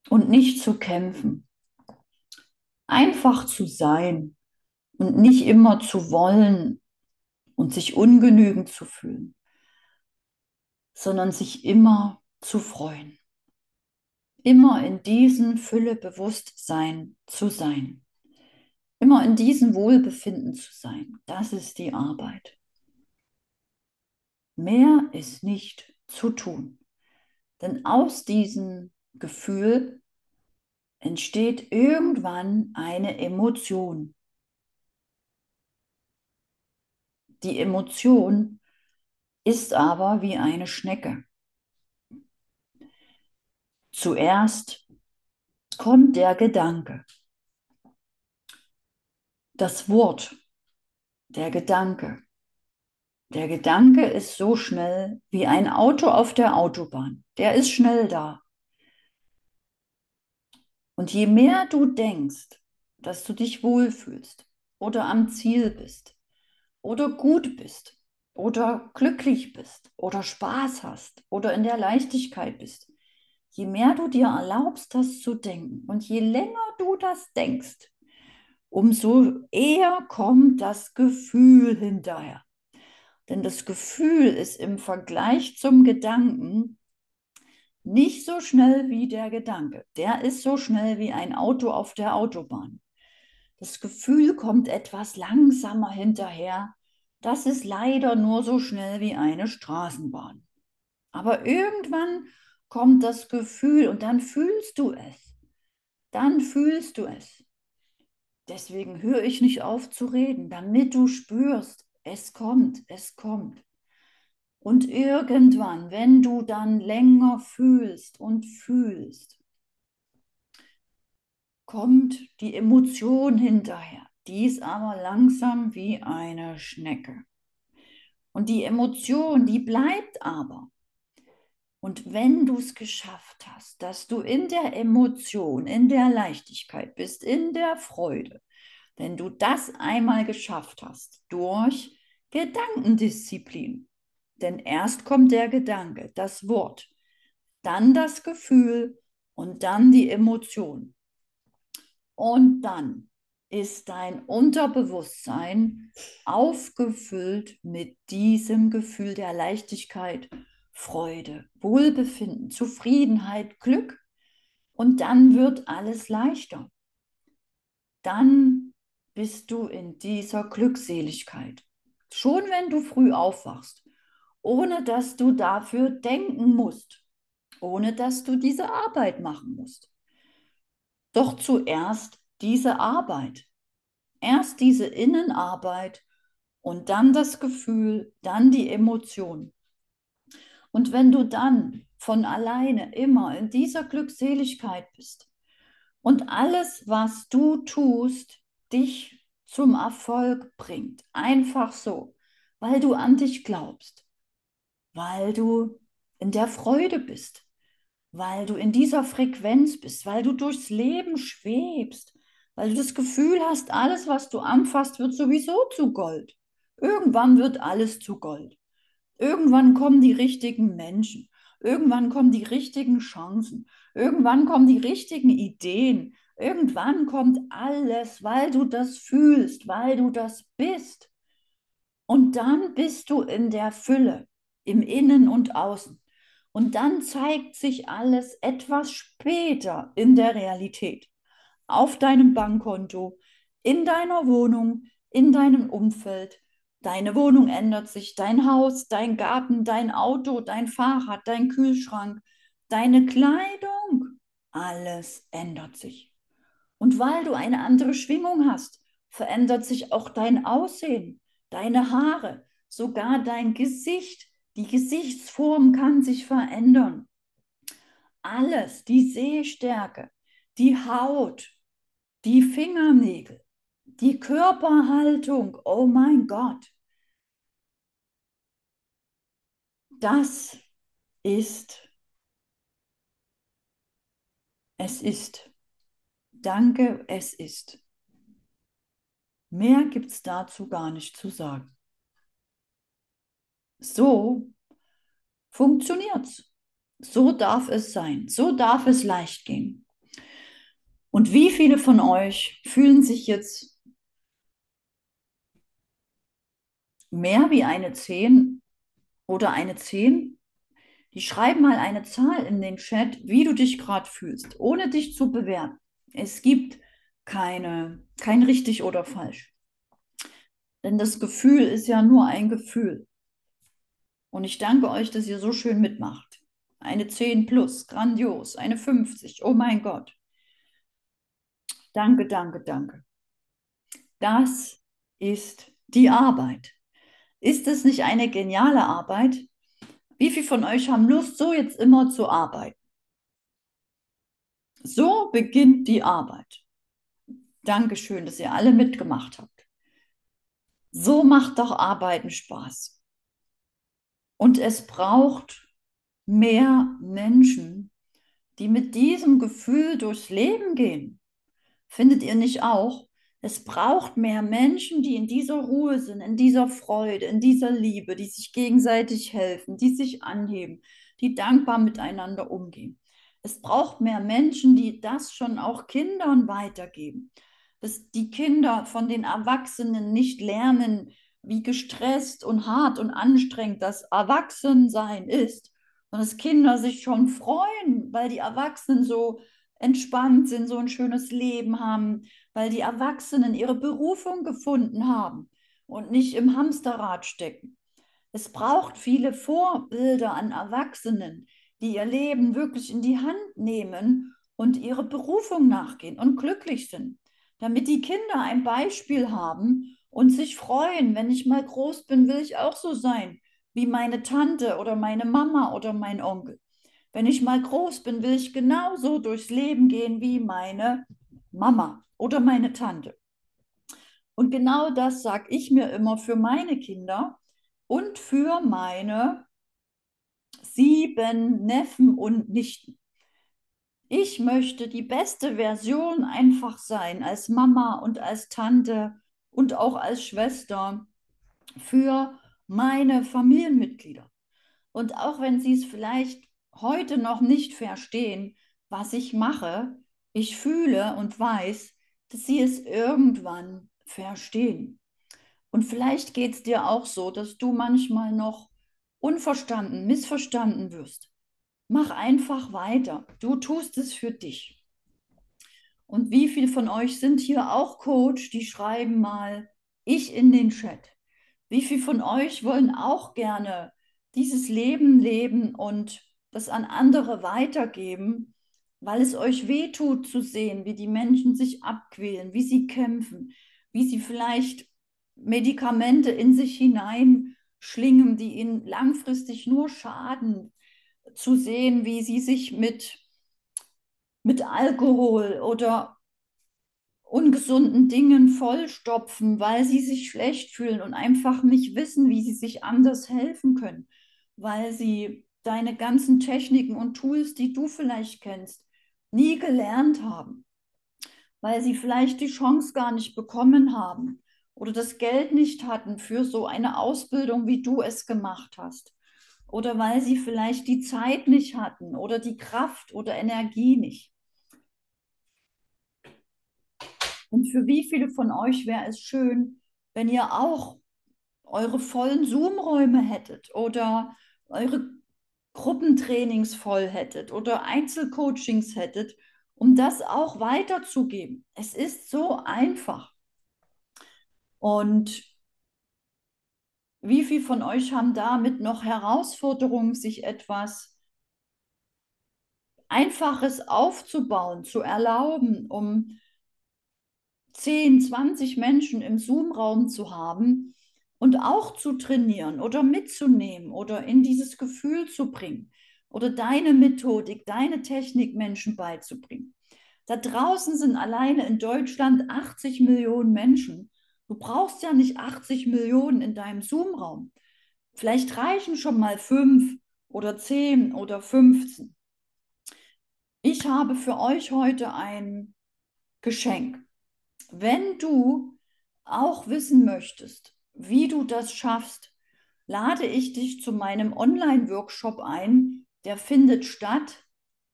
und nicht zu kämpfen, einfach zu sein Und nicht immer zu wollen und sich ungenügend zu fühlen, sondern sich immer zu freuen. Immer in diesem Füllebewusstsein zu sein. Immer in diesem Wohlbefinden zu sein. Das ist die Arbeit. Mehr ist nicht zu tun. Denn aus diesem Gefühl entsteht irgendwann eine Emotion. Die Emotion ist aber wie eine Schnecke. Zuerst kommt der Gedanke, das Wort, der Gedanke. Der Gedanke ist so schnell wie ein Auto auf der Autobahn. Der ist schnell da. Und je mehr du denkst, dass du dich wohlfühlst oder am Ziel bist oder gut bist oder glücklich bist oder Spaß hast oder in der Leichtigkeit bist, je mehr du dir erlaubst, das zu denken und je länger du das denkst, umso eher kommt das Gefühl hinterher. Denn das Gefühl ist im Vergleich zum Gedanken nicht so schnell wie der Gedanke. Der ist so schnell wie ein Auto auf der Autobahn. Das Gefühl kommt etwas langsamer hinterher. Das ist leider nur so schnell wie eine Straßenbahn. Aber irgendwann kommt das Gefühl und dann fühlst du es. Dann fühlst du es. Deswegen höre ich nicht auf zu reden, damit du spürst, es kommt, es kommt. Und irgendwann, wenn du dann länger fühlst und fühlst, kommt die Emotion hinterher. Die ist aber langsam wie eine Schnecke. Und die Emotion, die bleibt aber. Und wenn du es geschafft hast, dass du in der Emotion, in der Leichtigkeit bist, in der Freude, wenn du das einmal geschafft hast durch Gedankendisziplin, denn erst kommt der Gedanke, das Wort, dann das Gefühl und dann die Emotion. Und dann ist dein Unterbewusstsein aufgefüllt mit diesem Gefühl der Leichtigkeit, Freude, Wohlbefinden, Zufriedenheit, Glück. Und dann wird alles leichter. Dann bist du in dieser Glückseligkeit. Schon wenn du früh aufwachst ohne dass du dafür denken musst, ohne dass du diese Arbeit machen musst. Doch zuerst diese Arbeit, erst diese Innenarbeit und dann das Gefühl, dann die Emotion. Und wenn du dann von alleine immer in dieser Glückseligkeit bist und alles, was du tust, dich zum Erfolg bringt, einfach so, weil du an dich glaubst, weil du in der Freude bist, weil du in dieser Frequenz bist, weil du durchs Leben schwebst, weil du das Gefühl hast, alles, was du anfasst, wird sowieso zu Gold. Irgendwann wird alles zu Gold. Irgendwann kommen die richtigen Menschen. Irgendwann kommen die richtigen Chancen. Irgendwann kommen die richtigen Ideen. Irgendwann kommt alles, weil du das fühlst, weil du das bist. Und dann bist du in der Fülle im Innen und Außen. Und dann zeigt sich alles etwas später in der Realität. Auf deinem Bankkonto, in deiner Wohnung, in deinem Umfeld. Deine Wohnung ändert sich, dein Haus, dein Garten, dein Auto, dein Fahrrad, dein Kühlschrank, deine Kleidung. Alles ändert sich. Und weil du eine andere Schwingung hast, verändert sich auch dein Aussehen, deine Haare, sogar dein Gesicht, die Gesichtsform kann sich verändern. Alles, die Sehstärke, die Haut, die Fingernägel, die Körperhaltung, oh mein Gott. Das ist, es ist. Danke, es ist. Mehr gibt es dazu gar nicht zu sagen. So funktioniert's. So darf es sein. So darf es leicht gehen. Und wie viele von euch fühlen sich jetzt mehr wie eine 10 oder eine 10? Die schreiben mal eine Zahl in den Chat, wie du dich gerade fühlst, ohne dich zu bewerten. Es gibt keine, kein richtig oder falsch. Denn das Gefühl ist ja nur ein Gefühl. Und ich danke euch, dass ihr so schön mitmacht. Eine 10 plus, grandios. Eine 50, oh mein Gott. Danke, danke, danke. Das ist die Arbeit. Ist es nicht eine geniale Arbeit? Wie viele von euch haben Lust, so jetzt immer zu arbeiten? So beginnt die Arbeit. Dankeschön, dass ihr alle mitgemacht habt. So macht doch Arbeiten Spaß. Und es braucht mehr Menschen, die mit diesem Gefühl durchs Leben gehen. Findet ihr nicht auch? Es braucht mehr Menschen, die in dieser Ruhe sind, in dieser Freude, in dieser Liebe, die sich gegenseitig helfen, die sich anheben, die dankbar miteinander umgehen. Es braucht mehr Menschen, die das schon auch Kindern weitergeben. Dass die Kinder von den Erwachsenen nicht lernen, wie gestresst und hart und anstrengend das Erwachsensein ist. Und dass Kinder sich schon freuen, weil die Erwachsenen so entspannt sind, so ein schönes Leben haben, weil die Erwachsenen ihre Berufung gefunden haben und nicht im Hamsterrad stecken. Es braucht viele Vorbilder an Erwachsenen, die ihr Leben wirklich in die Hand nehmen und ihre Berufung nachgehen und glücklich sind, damit die Kinder ein Beispiel haben und sich freuen, wenn ich mal groß bin, will ich auch so sein wie meine Tante oder meine Mama oder mein Onkel. Wenn ich mal groß bin, will ich genauso durchs Leben gehen wie meine Mama oder meine Tante. Und genau das sage ich mir immer für meine Kinder und für meine sieben Neffen und Nichten. Ich möchte die beste Version einfach sein als Mama und als Tante und auch als Schwester für meine Familienmitglieder. Und auch wenn sie es vielleicht heute noch nicht verstehen, was ich mache, ich fühle und weiß, dass sie es irgendwann verstehen. Und vielleicht geht es dir auch so, dass du manchmal noch unverstanden, missverstanden wirst. Mach einfach weiter. Du tust es für dich. Und wie viele von euch sind hier auch Coach, die schreiben mal ich in den Chat? Wie viele von euch wollen auch gerne dieses Leben leben und das an andere weitergeben? weil es euch wehtut zu sehen, wie die Menschen sich abquälen, wie sie kämpfen, wie sie vielleicht Medikamente in sich hineinschlingen, die ihnen langfristig nur schaden, zu sehen, wie sie sich mit, mit Alkohol oder ungesunden Dingen vollstopfen, weil sie sich schlecht fühlen und einfach nicht wissen, wie sie sich anders helfen können, weil sie deine ganzen Techniken und Tools, die du vielleicht kennst, nie gelernt haben, weil sie vielleicht die Chance gar nicht bekommen haben oder das Geld nicht hatten für so eine Ausbildung, wie du es gemacht hast. Oder weil sie vielleicht die Zeit nicht hatten oder die Kraft oder Energie nicht. Und für wie viele von euch wäre es schön, wenn ihr auch eure vollen Zoom-Räume hättet oder eure Gruppentrainings voll hättet oder Einzelcoachings hättet, um das auch weiterzugeben. Es ist so einfach. Und wie viele von euch haben damit noch Herausforderungen, sich etwas Einfaches aufzubauen, zu erlauben, um 10, 20 Menschen im Zoom-Raum zu haben, und auch zu trainieren oder mitzunehmen oder in dieses Gefühl zu bringen oder deine Methodik, deine Technik Menschen beizubringen. Da draußen sind alleine in Deutschland 80 Millionen Menschen. Du brauchst ja nicht 80 Millionen in deinem Zoom-Raum. Vielleicht reichen schon mal fünf oder zehn oder 15. Ich habe für euch heute ein Geschenk. Wenn du auch wissen möchtest, wie du das schaffst, lade ich dich zu meinem Online-Workshop ein. Der findet statt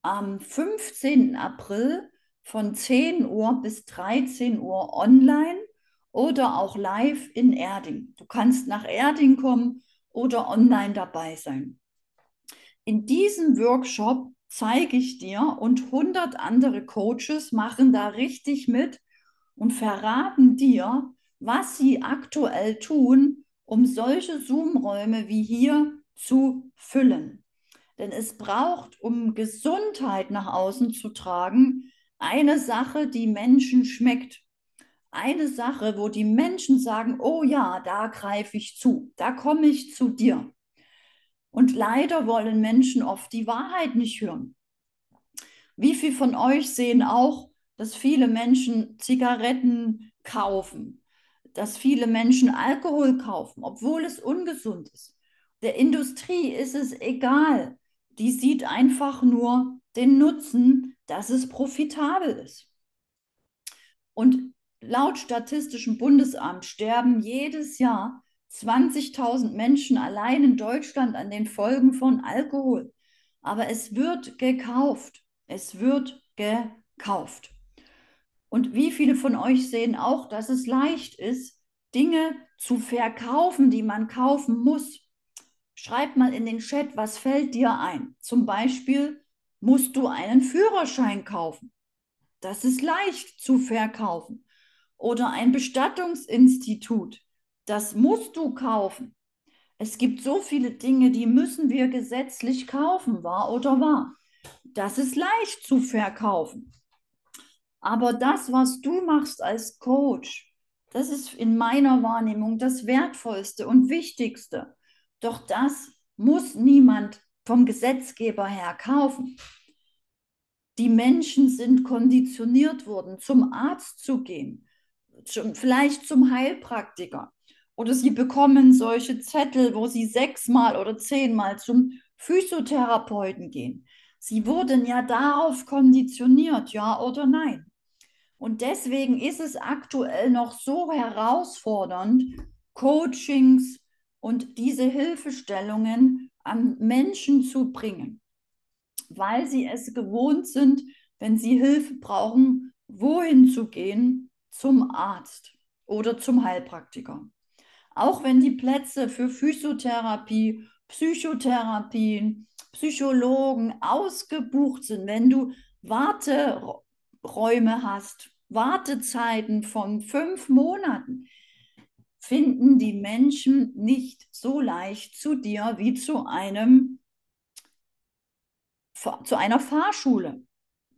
am 15. April von 10 Uhr bis 13 Uhr online oder auch live in Erding. Du kannst nach Erding kommen oder online dabei sein. In diesem Workshop zeige ich dir und 100 andere Coaches machen da richtig mit und verraten dir, was sie aktuell tun, um solche Zoom-Räume wie hier zu füllen. Denn es braucht, um Gesundheit nach außen zu tragen, eine Sache, die Menschen schmeckt. Eine Sache, wo die Menschen sagen, oh ja, da greife ich zu, da komme ich zu dir. Und leider wollen Menschen oft die Wahrheit nicht hören. Wie viele von euch sehen auch, dass viele Menschen Zigaretten kaufen, dass viele Menschen Alkohol kaufen, obwohl es ungesund ist? Der Industrie ist es egal. Die sieht einfach nur den Nutzen, dass es profitabel ist. Und laut Statistischem Bundesamt sterben jedes Jahr 20.000 Menschen allein in Deutschland an den Folgen von Alkohol. Aber es wird gekauft. Es wird gekauft. Und wie viele von euch sehen auch, dass es leicht ist, Dinge zu verkaufen, die man kaufen muss. Schreib mal in den Chat, was fällt dir ein? Zum Beispiel musst du einen Führerschein kaufen. Das ist leicht zu verkaufen. Oder ein Bestattungsinstitut. Das musst du kaufen. Es gibt so viele Dinge, die müssen wir gesetzlich kaufen, wahr oder wahr. Das ist leicht zu verkaufen. Aber das, was du machst als Coach, das ist in meiner Wahrnehmung das Wertvollste und Wichtigste. Doch das muss niemand vom Gesetzgeber her kaufen. Die Menschen sind konditioniert worden, zum Arzt zu gehen, zum, vielleicht zum Heilpraktiker. Oder sie bekommen solche Zettel, wo sie sechsmal oder zehnmal zum Physiotherapeuten gehen. Sie wurden ja darauf konditioniert, ja oder nein. Und deswegen ist es aktuell noch so herausfordernd, Coachings und diese Hilfestellungen an Menschen zu bringen, weil sie es gewohnt sind, wenn sie Hilfe brauchen, wohin zu gehen? Zum Arzt oder zum Heilpraktiker. Auch wenn die Plätze für Physiotherapie, Psychotherapien, Psychologen ausgebucht sind, wenn du Warteräume hast, Wartezeiten von fünf Monaten, finden die Menschen nicht so leicht zu dir wie zu einem zu einer Fahrschule.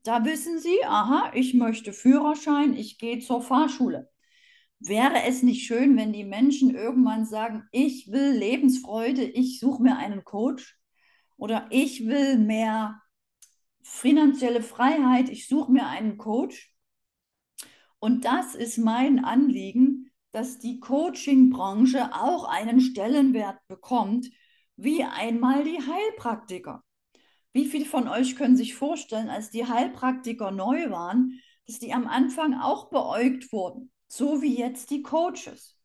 Da wissen sie, aha, ich möchte Führerschein, ich gehe zur Fahrschule. Wäre es nicht schön, wenn die Menschen irgendwann sagen, ich will Lebensfreude, ich suche mir einen Coach oder ich will mehr finanzielle Freiheit, ich suche mir einen Coach. Und das ist mein Anliegen, dass die Coaching-Branche auch einen Stellenwert bekommt, wie einmal die Heilpraktiker. Wie viele von euch können sich vorstellen, als die Heilpraktiker neu waren, dass die am Anfang auch beäugt wurden? so wie jetzt die Coaches.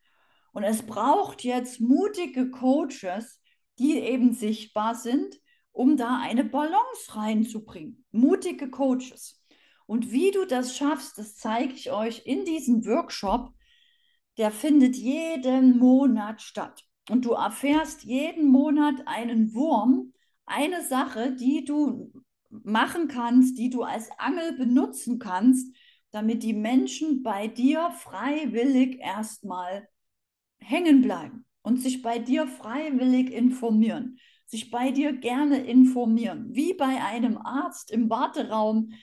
Und es braucht jetzt mutige Coaches, die eben sichtbar sind, um da eine Balance reinzubringen. Mutige Coaches. Und wie du das schaffst, das zeige ich euch in diesem Workshop. Der findet jeden Monat statt. Und du erfährst jeden Monat einen Wurm, eine Sache, die du machen kannst, die du als Angel benutzen kannst, damit die Menschen bei dir freiwillig erstmal hängen bleiben und sich bei dir freiwillig informieren, sich bei dir gerne informieren. Wie bei einem Arzt im Warteraum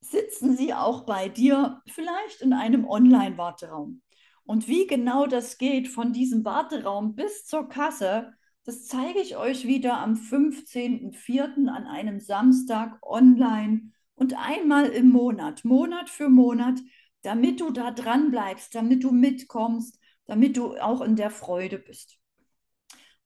sitzen sie auch bei dir, vielleicht in einem Online-Warteraum. Und wie genau das geht von diesem Warteraum bis zur Kasse, das zeige ich euch wieder am 15.04. an einem Samstag online und einmal im Monat, Monat für Monat, damit du da dran bleibst, damit du mitkommst, damit du auch in der Freude bist.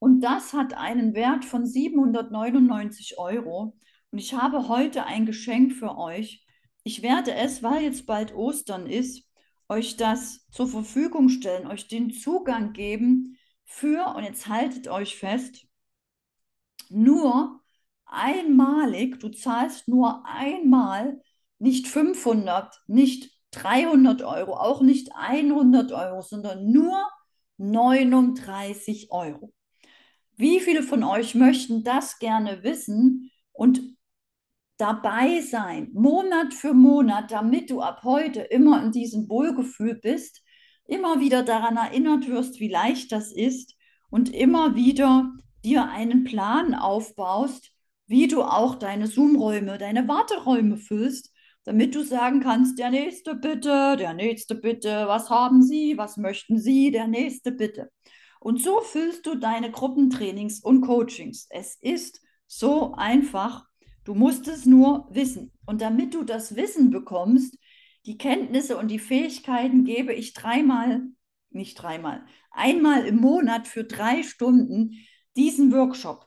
Und das hat einen Wert von 799 Euro. Und ich habe heute ein Geschenk für euch. Ich werde es, weil jetzt bald Ostern ist, euch das zur Verfügung stellen, euch den Zugang geben für, und jetzt haltet euch fest, nur einmalig, du zahlst nur einmal nicht 500, nicht 300 Euro, auch nicht 100 Euro, sondern nur 39 Euro. Wie viele von euch möchten das gerne wissen und dabei sein, Monat für Monat, damit du ab heute immer in diesem Wohlgefühl bist, immer wieder daran erinnert wirst, wie leicht das ist und immer wieder dir einen Plan aufbaust, wie du auch deine Zoom-Räume, deine Warteräume füllst, damit du sagen kannst, der nächste bitte, der nächste bitte, was haben Sie, was möchten Sie, der nächste bitte. Und so füllst du deine Gruppentrainings und Coachings. Es ist so einfach. Du musst es nur wissen. Und damit du das Wissen bekommst, die Kenntnisse und die Fähigkeiten gebe ich dreimal, nicht dreimal, einmal im Monat für drei Stunden diesen Workshop.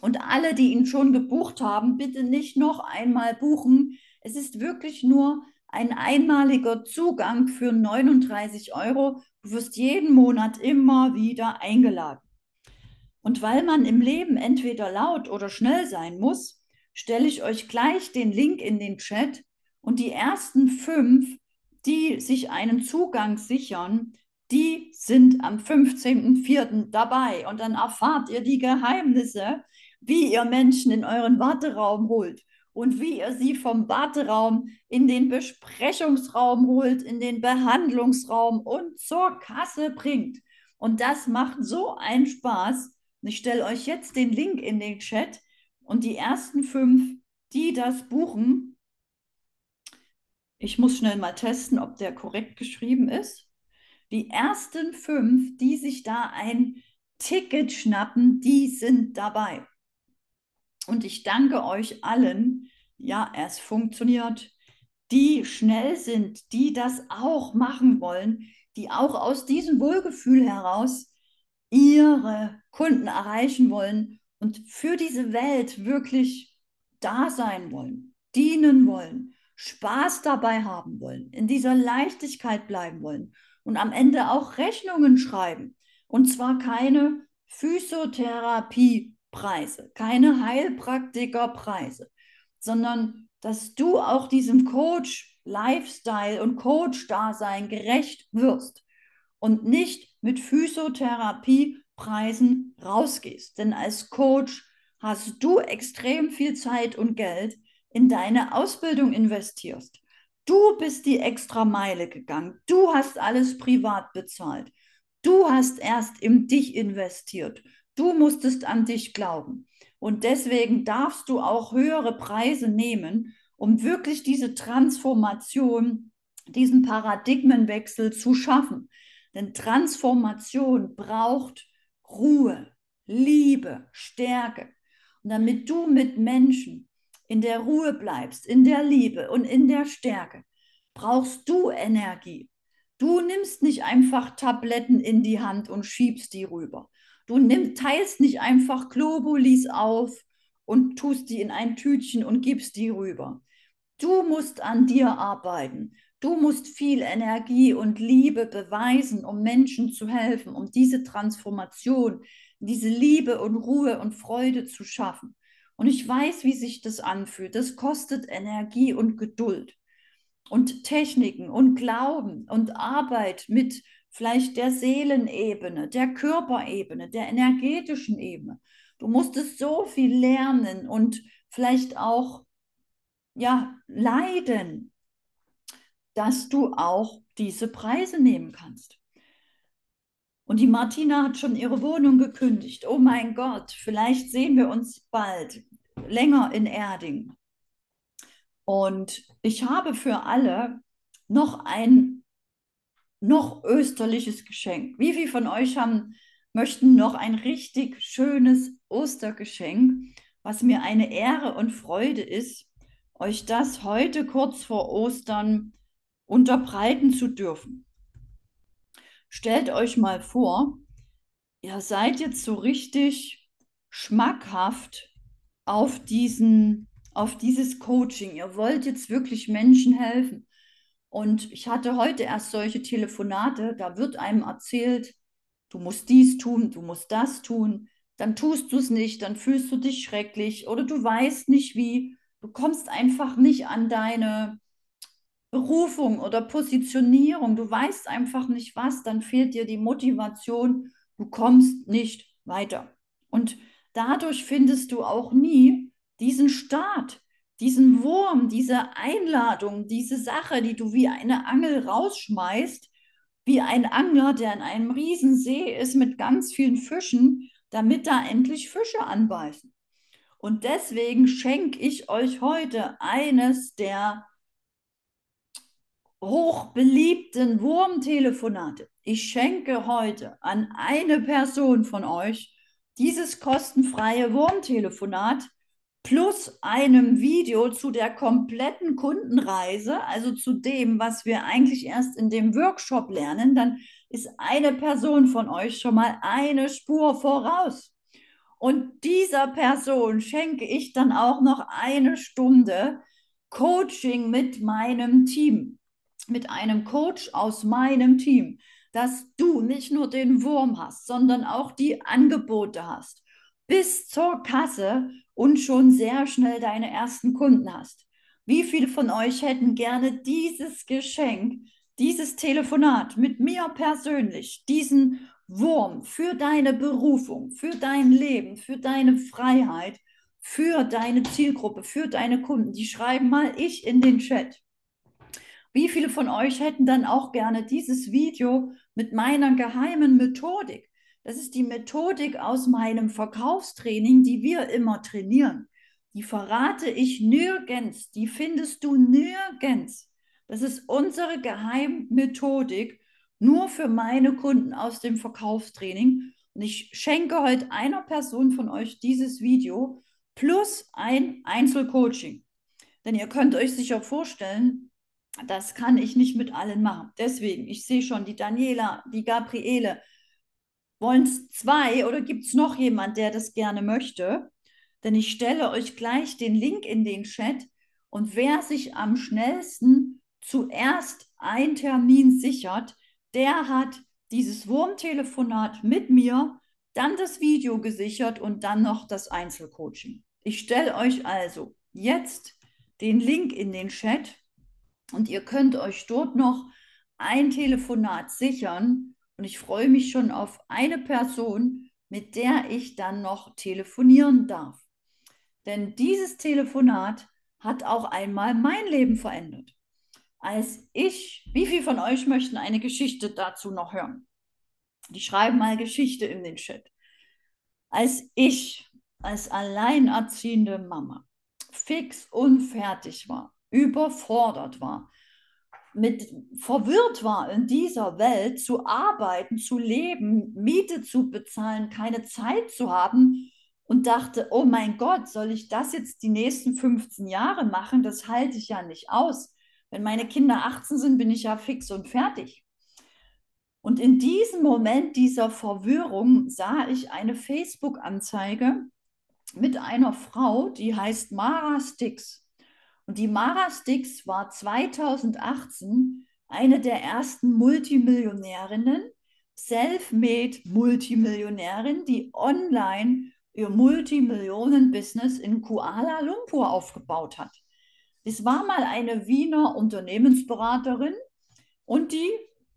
Und alle, die ihn schon gebucht haben, bitte nicht noch einmal buchen. Es ist wirklich nur ein einmaliger Zugang für 39 Euro. Du wirst jeden Monat immer wieder eingeladen. Und weil man im Leben entweder laut oder schnell sein muss, stelle ich euch gleich den Link in den Chat und die ersten fünf, die sich einen Zugang sichern, die sind am 15.04. dabei und dann erfahrt ihr die Geheimnisse, wie ihr Menschen in euren Warteraum holt und wie ihr sie vom Warteraum in den Besprechungsraum holt, in den Behandlungsraum und zur Kasse bringt. Und das macht so einen Spaß. Ich stelle euch jetzt den Link in den Chat und die ersten fünf, die das buchen, ich muss schnell mal testen, ob der korrekt geschrieben ist. Die ersten fünf, die sich da ein Ticket schnappen, die sind dabei. Und ich danke euch allen, ja, es funktioniert, die schnell sind, die das auch machen wollen, die auch aus diesem Wohlgefühl heraus ihre Kunden erreichen wollen und für diese Welt wirklich da sein wollen, dienen wollen, Spaß dabei haben wollen, in dieser Leichtigkeit bleiben wollen und am Ende auch Rechnungen schreiben. Und zwar keine Physiotherapiepreise, keine Heilpraktikerpreise, sondern dass du auch diesem Coach Lifestyle und Coach-Dasein gerecht wirst und nicht mit Physiotherapiepreisen rausgehst. Denn als Coach hast du extrem viel Zeit und Geld in deine Ausbildung investierst. Du bist die extra Meile gegangen. Du hast alles privat bezahlt. Du hast erst in dich investiert. Du musstest an dich glauben. Und deswegen darfst du auch höhere Preise nehmen, um wirklich diese Transformation, diesen Paradigmenwechsel zu schaffen. Denn Transformation braucht Ruhe, Liebe, Stärke. Und damit du mit Menschen in der Ruhe bleibst, in der Liebe und in der Stärke, brauchst du Energie. Du nimmst nicht einfach Tabletten in die Hand und schiebst die rüber. Du nimm, teilst nicht einfach Globulis auf und tust die in ein Tütchen und gibst die rüber. Du musst an dir arbeiten. Du musst viel Energie und Liebe beweisen, um Menschen zu helfen, um diese Transformation, diese Liebe und Ruhe und Freude zu schaffen. Und ich weiß, wie sich das anfühlt. Das kostet Energie und Geduld und Techniken und Glauben und Arbeit mit vielleicht der Seelenebene, der Körperebene, der energetischen Ebene. Du musstest so viel lernen und vielleicht auch ja leiden, dass du auch diese Preise nehmen kannst. Und die Martina hat schon ihre Wohnung gekündigt. Oh mein Gott, vielleicht sehen wir uns bald länger in Erding. Und ich habe für alle noch ein noch österliches Geschenk. Wie viele von euch haben, möchten noch ein richtig schönes Ostergeschenk, was mir eine Ehre und Freude ist, euch das heute kurz vor Ostern unterbreiten zu dürfen. Stellt euch mal vor, ihr seid jetzt so richtig schmackhaft auf diesen, auf dieses Coaching. Ihr wollt jetzt wirklich Menschen helfen. Und ich hatte heute erst solche Telefonate, da wird einem erzählt, du musst dies tun, du musst das tun, dann tust du es nicht, dann fühlst du dich schrecklich oder du weißt nicht wie, du kommst einfach nicht an deine Berufung oder Positionierung, du weißt einfach nicht was, dann fehlt dir die Motivation, du kommst nicht weiter. Und dadurch findest du auch nie diesen Start, diesen Wurm, diese Einladung, diese Sache, die du wie eine Angel rausschmeißt, wie ein Angler, der in einem Riesensee ist mit ganz vielen Fischen, damit da endlich Fische anbeißen. Und deswegen schenke ich euch heute eines der hochbeliebten Wurmtelefonate. Ich schenke heute an eine Person von euch dieses kostenfreie Wurmtelefonat plus einem Video zu der kompletten Kundenreise, also zu dem, was wir eigentlich erst in dem Workshop lernen, dann ist eine Person von euch schon mal eine Spur voraus. Und dieser Person schenke ich dann auch noch eine Stunde Coaching mit meinem Team mit einem Coach aus meinem Team, dass du nicht nur den Wurm hast, sondern auch die Angebote hast, bis zur Kasse und schon sehr schnell deine ersten Kunden hast. Wie viele von euch hätten gerne dieses Geschenk, dieses Telefonat mit mir persönlich, diesen Wurm für deine Berufung, für dein Leben, für deine Freiheit, für deine Zielgruppe, für deine Kunden? Die schreiben mal ich in den Chat. Wie viele von euch hätten dann auch gerne dieses Video mit meiner geheimen Methodik? Das ist die Methodik aus meinem Verkaufstraining, die wir immer trainieren. Die verrate ich nirgends, die findest du nirgends. Das ist unsere Geheimmethodik nur für meine Kunden aus dem Verkaufstraining. Und ich schenke heute einer Person von euch dieses Video plus ein Einzelcoaching. Denn ihr könnt euch sicher vorstellen, das kann ich nicht mit allen machen. Deswegen, ich sehe schon, die Daniela, die Gabriele, wollen es zwei oder gibt es noch jemand, der das gerne möchte? Denn ich stelle euch gleich den Link in den Chat und wer sich am schnellsten zuerst einen Termin sichert, der hat dieses Wurmtelefonat mit mir, dann das Video gesichert und dann noch das Einzelcoaching. Ich stelle euch also jetzt den Link in den Chat und ihr könnt euch dort noch ein Telefonat sichern. Und ich freue mich schon auf eine Person, mit der ich dann noch telefonieren darf. Denn dieses Telefonat hat auch einmal mein Leben verändert. Als ich, wie viele von euch möchten eine Geschichte dazu noch hören? Die schreiben mal Geschichte in den Chat. Als ich als alleinerziehende Mama fix und fertig war, überfordert war, mit verwirrt war in dieser Welt zu arbeiten, zu leben, Miete zu bezahlen, keine Zeit zu haben und dachte, oh mein Gott, soll ich das jetzt die nächsten 15 Jahre machen? Das halte ich ja nicht aus. Wenn meine Kinder 18 sind, bin ich ja fix und fertig. Und in diesem Moment dieser Verwirrung sah ich eine Facebook-Anzeige mit einer Frau, die heißt Mara Stix. Und die Mara Stix war 2018 eine der ersten Multimillionärinnen, self-made Multimillionärin, die online ihr Multimillionen-Business in Kuala Lumpur aufgebaut hat. Das war mal eine Wiener Unternehmensberaterin und die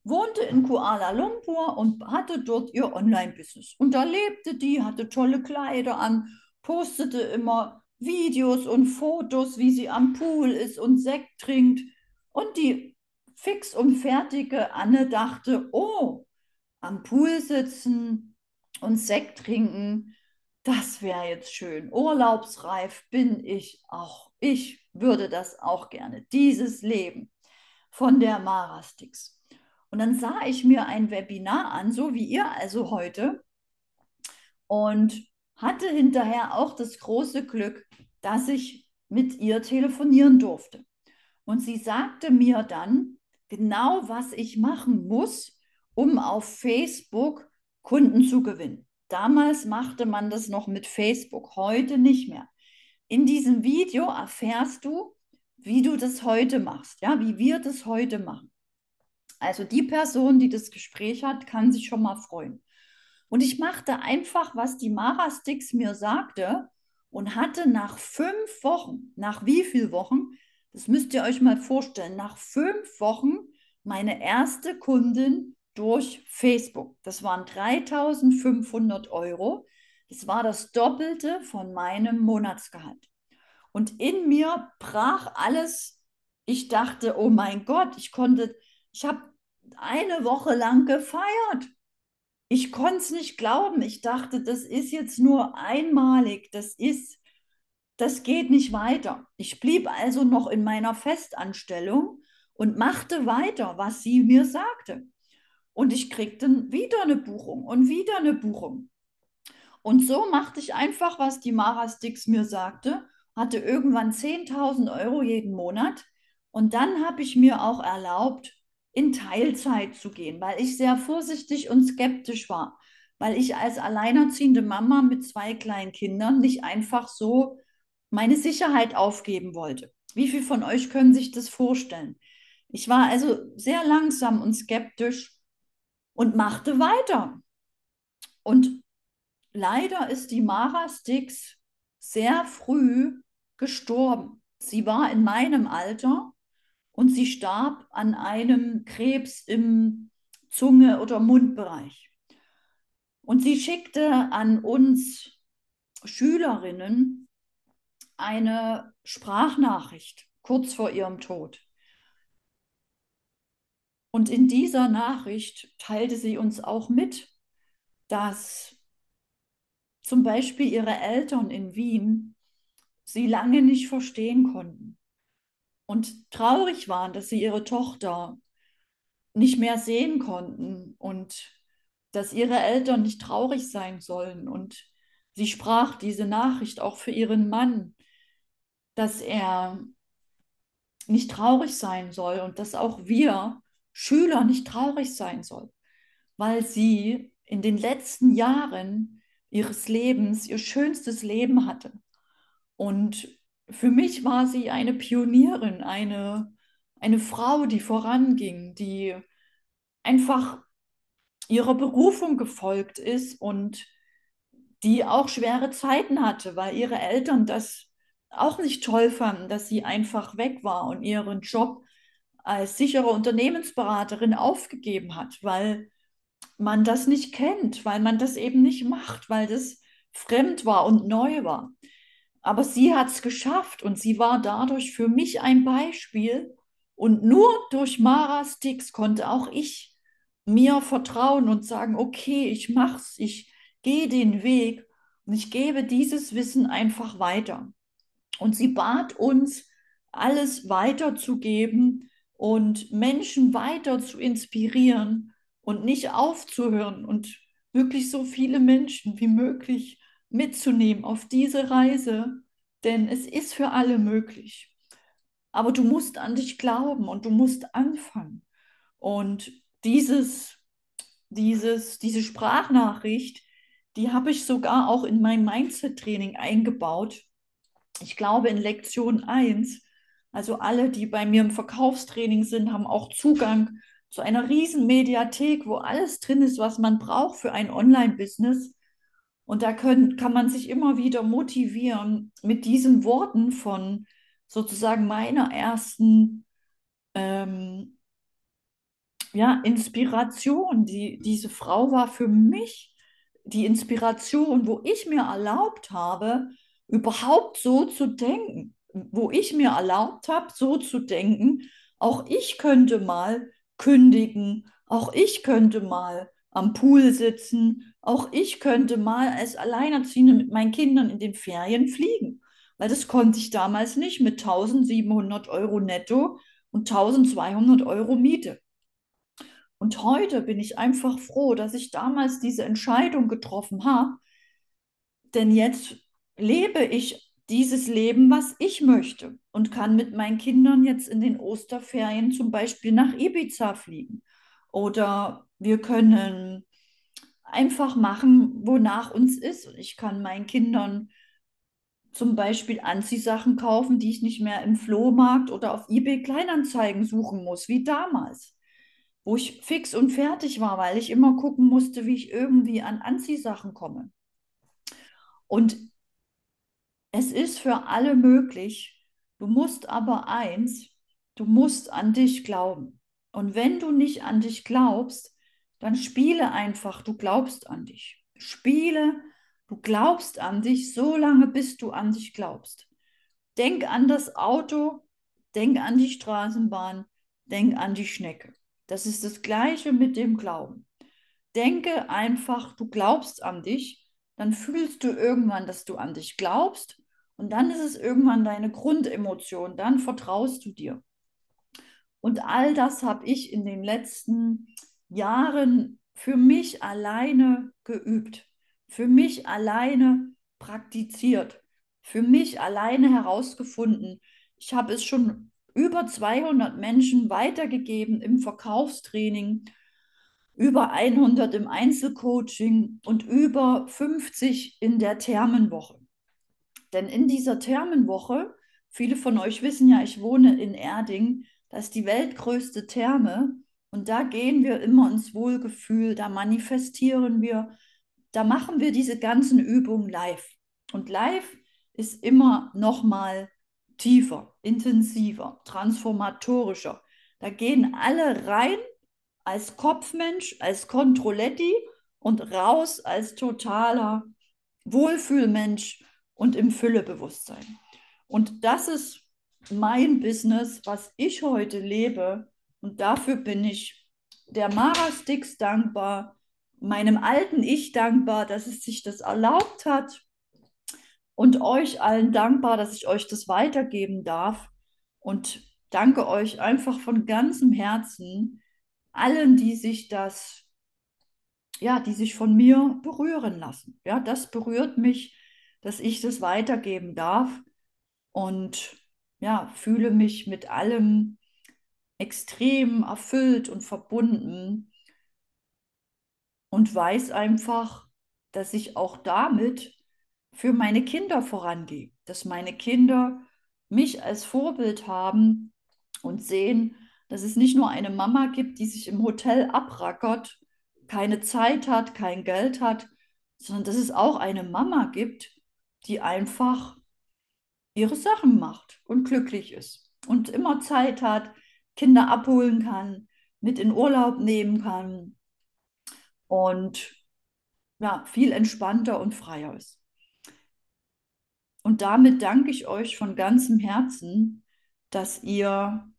wohnte in Kuala Lumpur und hatte dort ihr Online-Business. Und da lebte die, hatte tolle Kleider an, postete immer Videos und Fotos, wie sie am Pool ist und Sekt trinkt. Und die fix und fertige Anne dachte, oh, am Pool sitzen und Sekt trinken, das wäre jetzt schön. Urlaubsreif bin ich auch. Ich würde das auch gerne, dieses Leben von der Marastix. Und dann sah ich mir ein Webinar an, so wie ihr also heute, und hatte hinterher auch das große Glück, dass ich mit ihr telefonieren durfte. Und sie sagte mir dann genau, was ich machen muss, um auf Facebook Kunden zu gewinnen. Damals machte man das noch mit Facebook, heute nicht mehr. In diesem Video erfährst du, wie du das heute machst, ja, wie wir das heute machen. Also die Person, die das Gespräch hat, kann sich schon mal freuen. Und ich machte einfach, was die Mara Sticks mir sagte und hatte nach fünf Wochen, nach wie viel Wochen, Das müsst ihr euch mal vorstellen. Nach fünf Wochen meine erste Kundin durch Facebook. Das waren 3500 Euro. Das war das Doppelte von meinem Monatsgehalt. Und in mir brach alles. Ich dachte, oh mein Gott, ich konnte, ich habe eine Woche lang gefeiert. Ich konnte es nicht glauben. Ich dachte, das ist jetzt nur einmalig. Das ist, das geht nicht weiter. Ich blieb also noch in meiner Festanstellung und machte weiter, was sie mir sagte. Und ich kriegte wieder eine Buchung und wieder eine Buchung. Und so machte ich einfach, was die Mara Stix mir sagte, hatte irgendwann 10.000 Euro jeden Monat. Und dann habe ich mir auch erlaubt, in Teilzeit zu gehen, weil ich sehr vorsichtig und skeptisch war, weil ich als alleinerziehende Mama mit zwei kleinen Kindern nicht einfach so meine Sicherheit aufgeben wollte. Wie viele von euch können sich das vorstellen? Ich war also sehr langsam und skeptisch und machte weiter. Und leider ist die Mara Stix sehr früh gestorben. Sie war in meinem Alter und sie starb an einem Krebs im Zunge- oder Mundbereich. Und sie schickte an uns Schülerinnen eine Sprachnachricht kurz vor ihrem Tod. Und in dieser Nachricht teilte sie uns auch mit, dass zum Beispiel ihre Eltern in Wien sie lange nicht verstehen konnten und traurig waren, dass sie ihre Tochter nicht mehr sehen konnten und dass ihre Eltern nicht traurig sein sollen. Und sie sprach diese Nachricht auch für ihren Mann, dass er nicht traurig sein soll und dass auch wir Schüler nicht traurig sein sollen, weil sie in den letzten Jahren ihres Lebens ihr schönstes Leben hatte. Und für mich war sie eine Pionierin, eine, eine Frau, die voranging, die einfach ihrer Berufung gefolgt ist und die auch schwere Zeiten hatte, weil ihre Eltern das auch nicht toll fanden, dass sie einfach weg war und ihren Job als sichere Unternehmensberaterin aufgegeben hat, weil man das nicht kennt, weil man das eben nicht macht, weil das fremd war und neu war. Aber sie hat es geschafft und sie war dadurch für mich ein Beispiel. Und nur durch Mara Stix konnte auch ich mir vertrauen und sagen, okay, ich mach's, ich gehe den Weg und ich gebe dieses Wissen einfach weiter. Und sie bat uns, alles weiterzugeben und Menschen weiter zu inspirieren und nicht aufzuhören und wirklich so viele Menschen wie möglich mitzunehmen auf diese Reise, denn es ist für alle möglich. Aber du musst an dich glauben und du musst anfangen. Und dieses, dieses, diese Sprachnachricht, die habe ich sogar auch in mein Mindset-Training eingebaut. Ich glaube in Lektion 1 also alle, die bei mir im Verkaufstraining sind, haben auch Zugang zu einer riesen Mediathek, wo alles drin ist, was man braucht für ein Online-Business. Und da können, kann man sich immer wieder motivieren mit diesen Worten von sozusagen meiner ersten ähm, ja, Inspiration. Die, diese Frau war für mich die Inspiration, wo ich mir erlaubt habe, überhaupt so zu denken wo ich mir erlaubt habe, so zu denken, auch ich könnte mal kündigen, auch ich könnte mal am Pool sitzen, auch ich könnte mal als Alleinerziehende mit meinen Kindern in den Ferien fliegen, weil das konnte ich damals nicht mit 1700 Euro netto und 1200 Euro Miete. Und heute bin ich einfach froh, dass ich damals diese Entscheidung getroffen habe, denn jetzt lebe ich dieses Leben, was ich möchte und kann mit meinen Kindern jetzt in den Osterferien zum Beispiel nach Ibiza fliegen. Oder wir können einfach machen, wonach uns ist. Und ich kann meinen Kindern zum Beispiel Anziehsachen kaufen, die ich nicht mehr im Flohmarkt oder auf eBay Kleinanzeigen suchen muss, wie damals, wo ich fix und fertig war, weil ich immer gucken musste, wie ich irgendwie an Anziehsachen komme. Und es ist für alle möglich, Du musst aber eins, du musst an dich glauben. Und wenn du nicht an dich glaubst, dann spiele einfach, du glaubst an dich. Spiele, du glaubst an dich, so lange bis du an dich glaubst. Denk an das Auto, denk an die Straßenbahn, denk an die Schnecke. Das ist das gleiche mit dem Glauben. Denke einfach, du glaubst an dich, dann fühlst du irgendwann, dass du an dich glaubst und dann ist es irgendwann deine Grundemotion, dann vertraust du dir. Und all das habe ich in den letzten Jahren für mich alleine geübt, für mich alleine praktiziert, für mich alleine herausgefunden. Ich habe es schon über 200 Menschen weitergegeben im Verkaufstraining, über 100 im Einzelcoaching und über 50 in der Thermenwoche. Denn in dieser Thermenwoche, viele von euch wissen ja, ich wohne in Erding, das ist die weltgrößte Therme und da gehen wir immer ins Wohlgefühl, da manifestieren wir, da machen wir diese ganzen Übungen live. Und live ist immer noch mal tiefer, intensiver, transformatorischer. Da gehen alle rein als Kopfmensch, als Controletti und raus als totaler Wohlfühlmensch und im Füllebewusstsein. Und das ist mein Business, was ich heute lebe. Und dafür bin ich der Mara Stix dankbar, meinem alten Ich dankbar, dass es sich das erlaubt hat. Und euch allen dankbar, dass ich euch das weitergeben darf. Und danke euch einfach von ganzem Herzen allen, die sich das ja, die sich von mir berühren lassen. Ja, das berührt mich, dass ich das weitergeben darf. Und ja, fühle mich mit allem extrem erfüllt und verbunden und weiß einfach, dass ich auch damit für meine Kinder vorangehe, dass meine Kinder mich als Vorbild haben und sehen, dass es nicht nur eine Mama gibt, die sich im Hotel abrackert, keine Zeit hat, kein Geld hat, sondern dass es auch eine Mama gibt, die einfach ihre Sachen macht und glücklich ist und immer Zeit hat, Kinder abholen kann, mit in Urlaub nehmen kann und ja, viel entspannter und freier ist. Und damit danke ich euch von ganzem Herzen, dass ihr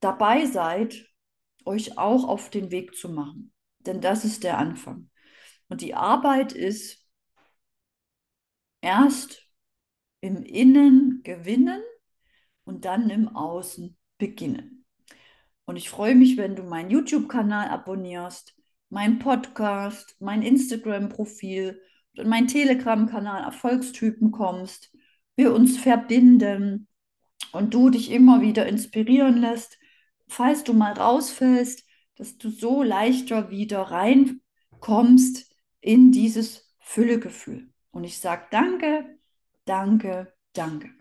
dabei seid, euch auch auf den Weg zu machen. Denn das ist der Anfang. Und die Arbeit ist erst im Innen gewinnen und dann im Außen beginnen. Und ich freue mich, wenn du meinen YouTube-Kanal abonnierst, meinen Podcast, mein Instagram-Profil und meinen Telegram-Kanal Erfolgstypen kommst, wir uns verbinden und du dich immer wieder inspirieren lässt, falls du mal rausfällst, dass du so leichter wieder reinkommst in dieses Füllegefühl. Und ich sage danke, danke, danke.